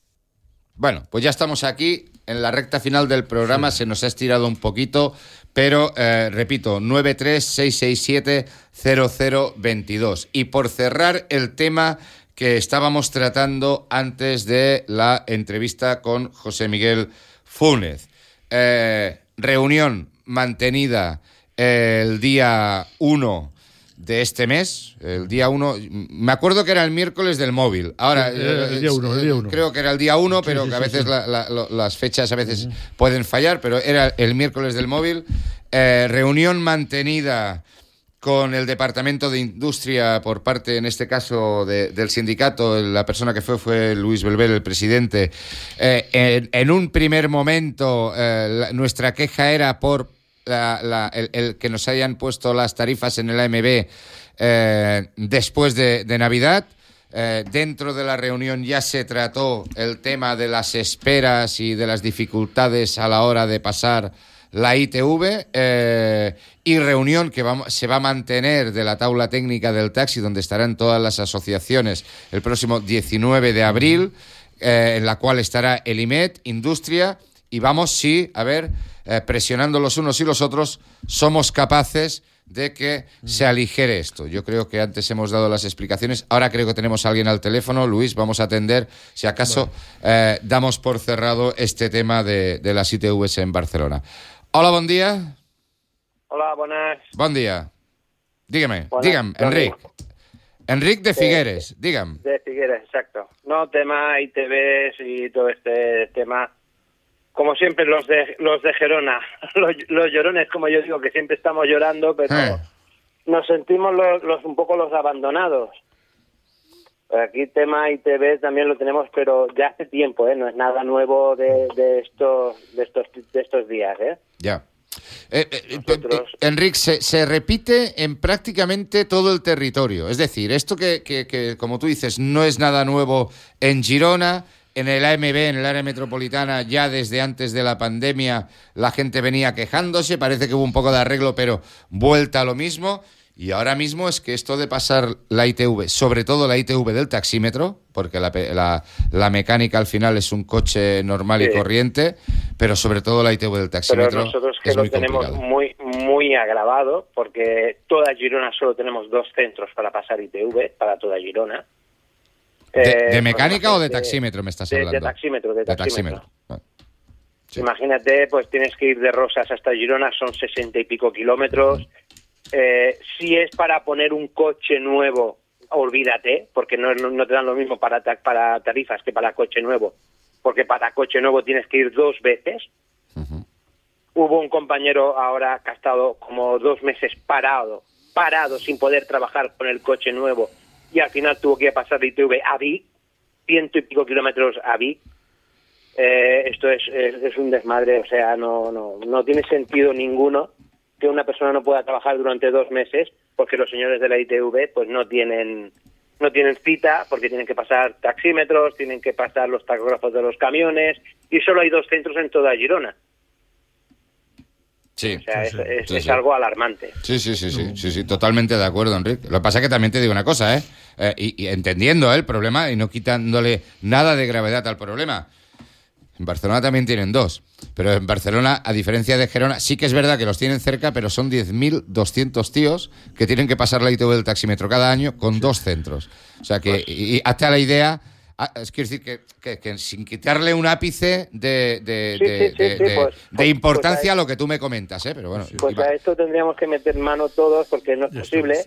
Bueno, pues ya estamos aquí en la recta final del programa, se nos ha estirado un poquito, pero eh, repito, 936670022. Y por cerrar el tema que estábamos tratando antes de la entrevista con José Miguel Funes. Eh, reunión mantenida el día 1 de este mes, el día 1. Me acuerdo que era el miércoles del móvil. Ahora, el, día 1, el día 1. Creo que era el día 1, pero que a veces las fechas a veces pueden fallar, pero era el miércoles del móvil. Eh, reunión mantenida con el Departamento de Industria por parte, en este caso, del sindicato. La persona que fue fue Luis Belver, el presidente. Eh, en, un primer momento, eh, nuestra queja era por el, que nos hayan puesto las tarifas en el AMB eh, después de, Navidad. Eh, dentro de la reunión ya se trató el tema de las esperas y de las dificultades a la hora de pasar la ITV eh, y reunión que se va a mantener de la tabla técnica del taxi donde estarán todas las asociaciones el próximo 19 de abril en la cual estará el IMED, Industria y vamos, sí, a ver, eh, presionando los unos y los otros, somos capaces de que se aligere esto. Yo creo que antes hemos dado las explicaciones, ahora creo que tenemos a alguien al teléfono. Luis, vamos a atender, si acaso eh, damos por cerrado este tema de, las ITVs en Barcelona. Hola, buen día. Hola, buenas. Buen día. Dígame, dígame, Enric. Enric de Figueres, dígame. De Figueres, exacto. No, tema ITVs y todo este tema como siempre los de los de Gerona, los, llorones, como yo digo, que siempre estamos llorando, pero eh. nos sentimos los, un poco los abandonados. Aquí tema ITV también lo tenemos, pero ya hace tiempo, ¿eh? No es nada nuevo de, de estos de estos de estos días, ¿eh? Ya. Eh, eh, Enrique, se, repite en prácticamente todo el territorio. Es decir, esto que, que, como tú dices, no es nada nuevo en Girona, en el AMB, en el área metropolitana, ya desde antes de la pandemia, la gente venía quejándose, parece que hubo un poco de arreglo, pero vuelta a lo mismo. Y ahora mismo es que esto de pasar la ITV, sobre todo la ITV del taxímetro, porque la, la, mecánica al final es un coche normal y corriente, pero sobre todo la ITV del taxímetro. Pero nosotros que lo tenemos muy, muy agravado, porque toda Girona solo tenemos dos centros para pasar ITV, para toda Girona. ¿De, eh, mecánica o de taxímetro me estás hablando? De, taxímetro, de taxímetro. Imagínate, pues tienes que ir de Rosas hasta Girona, son sesenta y pico kilómetros. Eh, si es para poner un coche nuevo, olvídate, porque no, no te dan lo mismo para, para tarifas que para coche nuevo, porque para coche nuevo tienes que ir dos veces. Hubo un compañero ahora que ha estado como dos meses parado, parado sin poder trabajar con el coche nuevo y al final tuvo que pasar de ITV a Vic, ciento y pico kilómetros a Vic. Eh, esto es, es, un desmadre, o sea, no, no, no tiene sentido ninguno que una persona no pueda trabajar durante dos meses porque los señores de la ITV pues no tienen no tienen cita porque tienen que pasar taxímetros, tienen que pasar los tacógrafos de los camiones y solo hay dos centros en toda Girona. Sí, o sea, es, algo alarmante. Sí, sí, sí, sí, sí, sí, totalmente de acuerdo, Enrique. Lo que pasa es que también te digo una cosa, ¿eh? eh y, entendiendo ¿eh? el problema y no quitándole nada de gravedad al problema. En Barcelona también tienen dos. Pero en Barcelona, a diferencia de Gerona, sí que es verdad que los tienen cerca, pero son 10.200 tíos que tienen que pasar la ITV del taxímetro cada año con dos centros. O sea que, pues y, hasta la idea, ah, es quiero decir que, sin quitarle un ápice de, de, importancia a lo que tú me comentas, ¿eh? Pero bueno, pues a esto tendríamos que meter mano todos porque no es posible.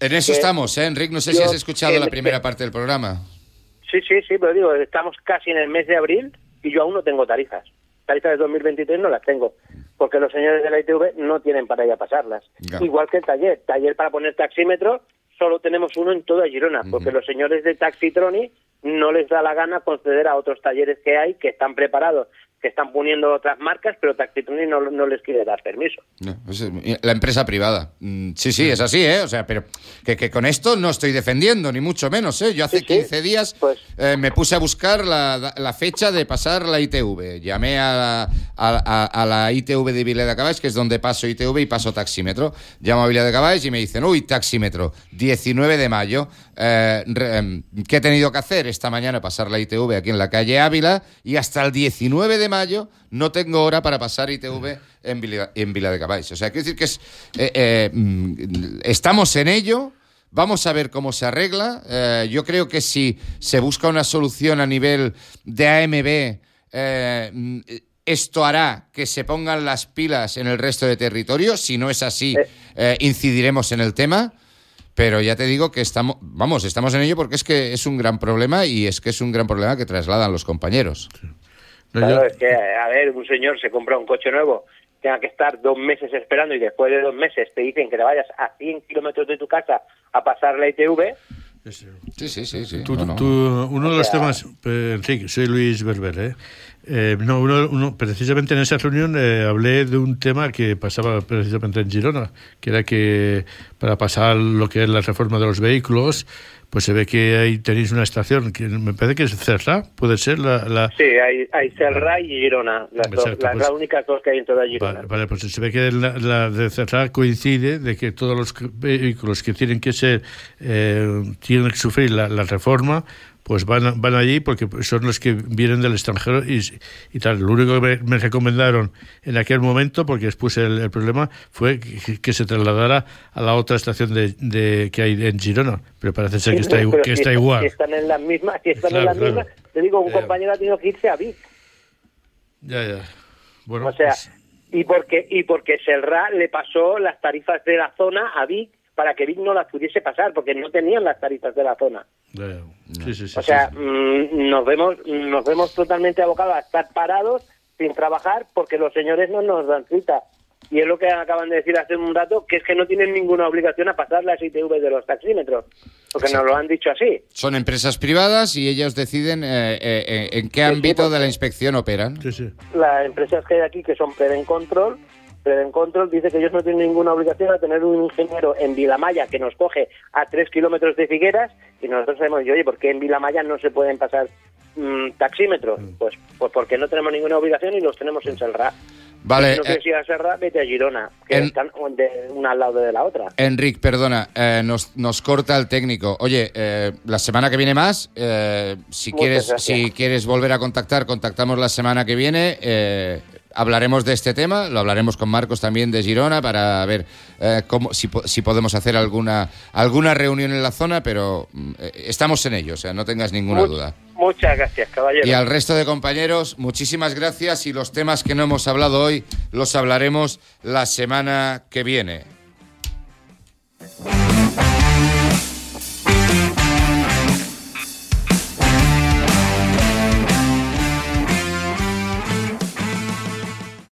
En eso estamos, ¿eh, Enrique? No sé si has escuchado la primera parte del programa. Sí, sí, sí, pero digo, estamos casi en el mes de abril y yo aún no tengo tarifas. Tarifas de 2023 no las tengo, porque los señores de la ITV no tienen para ir a pasarlas. Igual que el taller. Taller para poner taxímetro solo tenemos uno en toda Girona, porque los señores de Taxitroni no les da la gana conceder a otros talleres que hay que están preparados que están poniendo otras marcas, pero Taxitronic no, no les quiere dar permiso. la empresa privada. Mm, sí, sí, es así, ¿eh? O sea, pero que, con esto no estoy defendiendo, ni mucho menos, ¿eh? Yo hace 15 días pues eh, me puse a buscar la, fecha de pasar la ITV. Llamé a, a, la ITV de Villa de Cabáis, que es donde paso ITV y paso taxímetro. Llamo a Villa de Cabáis y me dicen, uy, taxímetro, 19 de mayo. Eh, em, ¿Qué he tenido que hacer esta mañana? Pasar la ITV aquí en la calle Ávila y hasta el 19 de mayo no tengo hora para pasar ITV en Vila, en Vila de Caballos. O sea, quiero decir que es, eh, eh, mm, estamos en ello. Vamos a ver cómo se arregla. yo creo que si se busca una solución a nivel de AMB, esto hará que se pongan las pilas en el resto de territorio. Si no es así, incidiremos en el tema. Pero ya te digo que estamos, vamos, estamos en ello porque es que es un gran problema y es que es un gran problema que trasladan los compañeros. claro, es que, a ver, un señor se compra un coche nuevo, tenga que estar dos meses esperando y después de dos meses te dicen que te vayas a 100 kilómetros de tu casa a pasar la ITV. Sí, sí, sí. sí. uno de los temas, eh, Enrique, soy Luis Berber, ¿eh? Eh, no, uno, precisamente en esa reunión eh, hablé de un tema que pasaba precisamente en Girona, que era que para pasar lo que es la reforma de los vehículos, pues se ve que ahí tenéis una estación que me parece que es Cerra, puede ser la... Sí, hay, hay Cerra y Girona, las, dos, las, pues únicas dos que hay en toda Girona. Vale, pues se ve que la, de Cerra coincide de que todos los vehículos que tienen que ser, eh, tienen que sufrir la, la reforma, pues van, van allí porque son los que vienen del extranjero y, y tal. Lo único que me, recomendaron en aquel momento, porque expuse el, el problema, fue que, se trasladara a la otra estación de, de que hay en Girona. Pero parece ser que está, que está igual. Si están en las mismas, si están en las mismas, te digo, un compañero ha tenido que irse a Vic. Ya, ya. Bueno, o sea, pues y porque y porque Selra le pasó las tarifas de la zona a Vic para que Vic no las pudiese pasar, porque no tenían las tarifas de la zona. o sea, mm, nos vemos nos vemos totalmente abocados a estar parados sin trabajar porque los señores no nos dan cita. Y es lo que acaban de decir hace un rato, que es que no tienen ninguna obligación a pasar las ITV de los taxímetros, porque nos lo han dicho así. Son empresas privadas y ellos deciden eh, eh, eh, en qué ámbito de la inspección operan. Las empresas que hay aquí, que son Prevent Control, Control dice que ellos no tienen ninguna obligación a tener un ingeniero en Vilamaya que nos coge a tres kilómetros de Figueras y nosotros sabemos, oye, ¿por qué en Vilamaya no se pueden pasar mm, taxímetros? Pues, pues porque no tenemos ninguna obligación y los tenemos en Serra. Vale. Si no quieres ir a Serra, vete a Girona, que en- están de una al lado de la otra. Enric, perdona, eh, nos, nos corta el técnico. Oye, eh, la semana que viene más, eh, si, Muchas quieres, gracias. si quieres volver a contactar, contactamos la semana que viene. Hablaremos de este tema, lo hablaremos con Marcos también de Girona para ver eh, cómo, si, po- si podemos hacer alguna, alguna reunión en la zona, pero mm, eh, estamos en ello, o sea, no tengas ninguna duda. Muchas gracias, caballero. Y al resto de compañeros, muchísimas gracias y los temas que no hemos hablado hoy los hablaremos la semana que viene.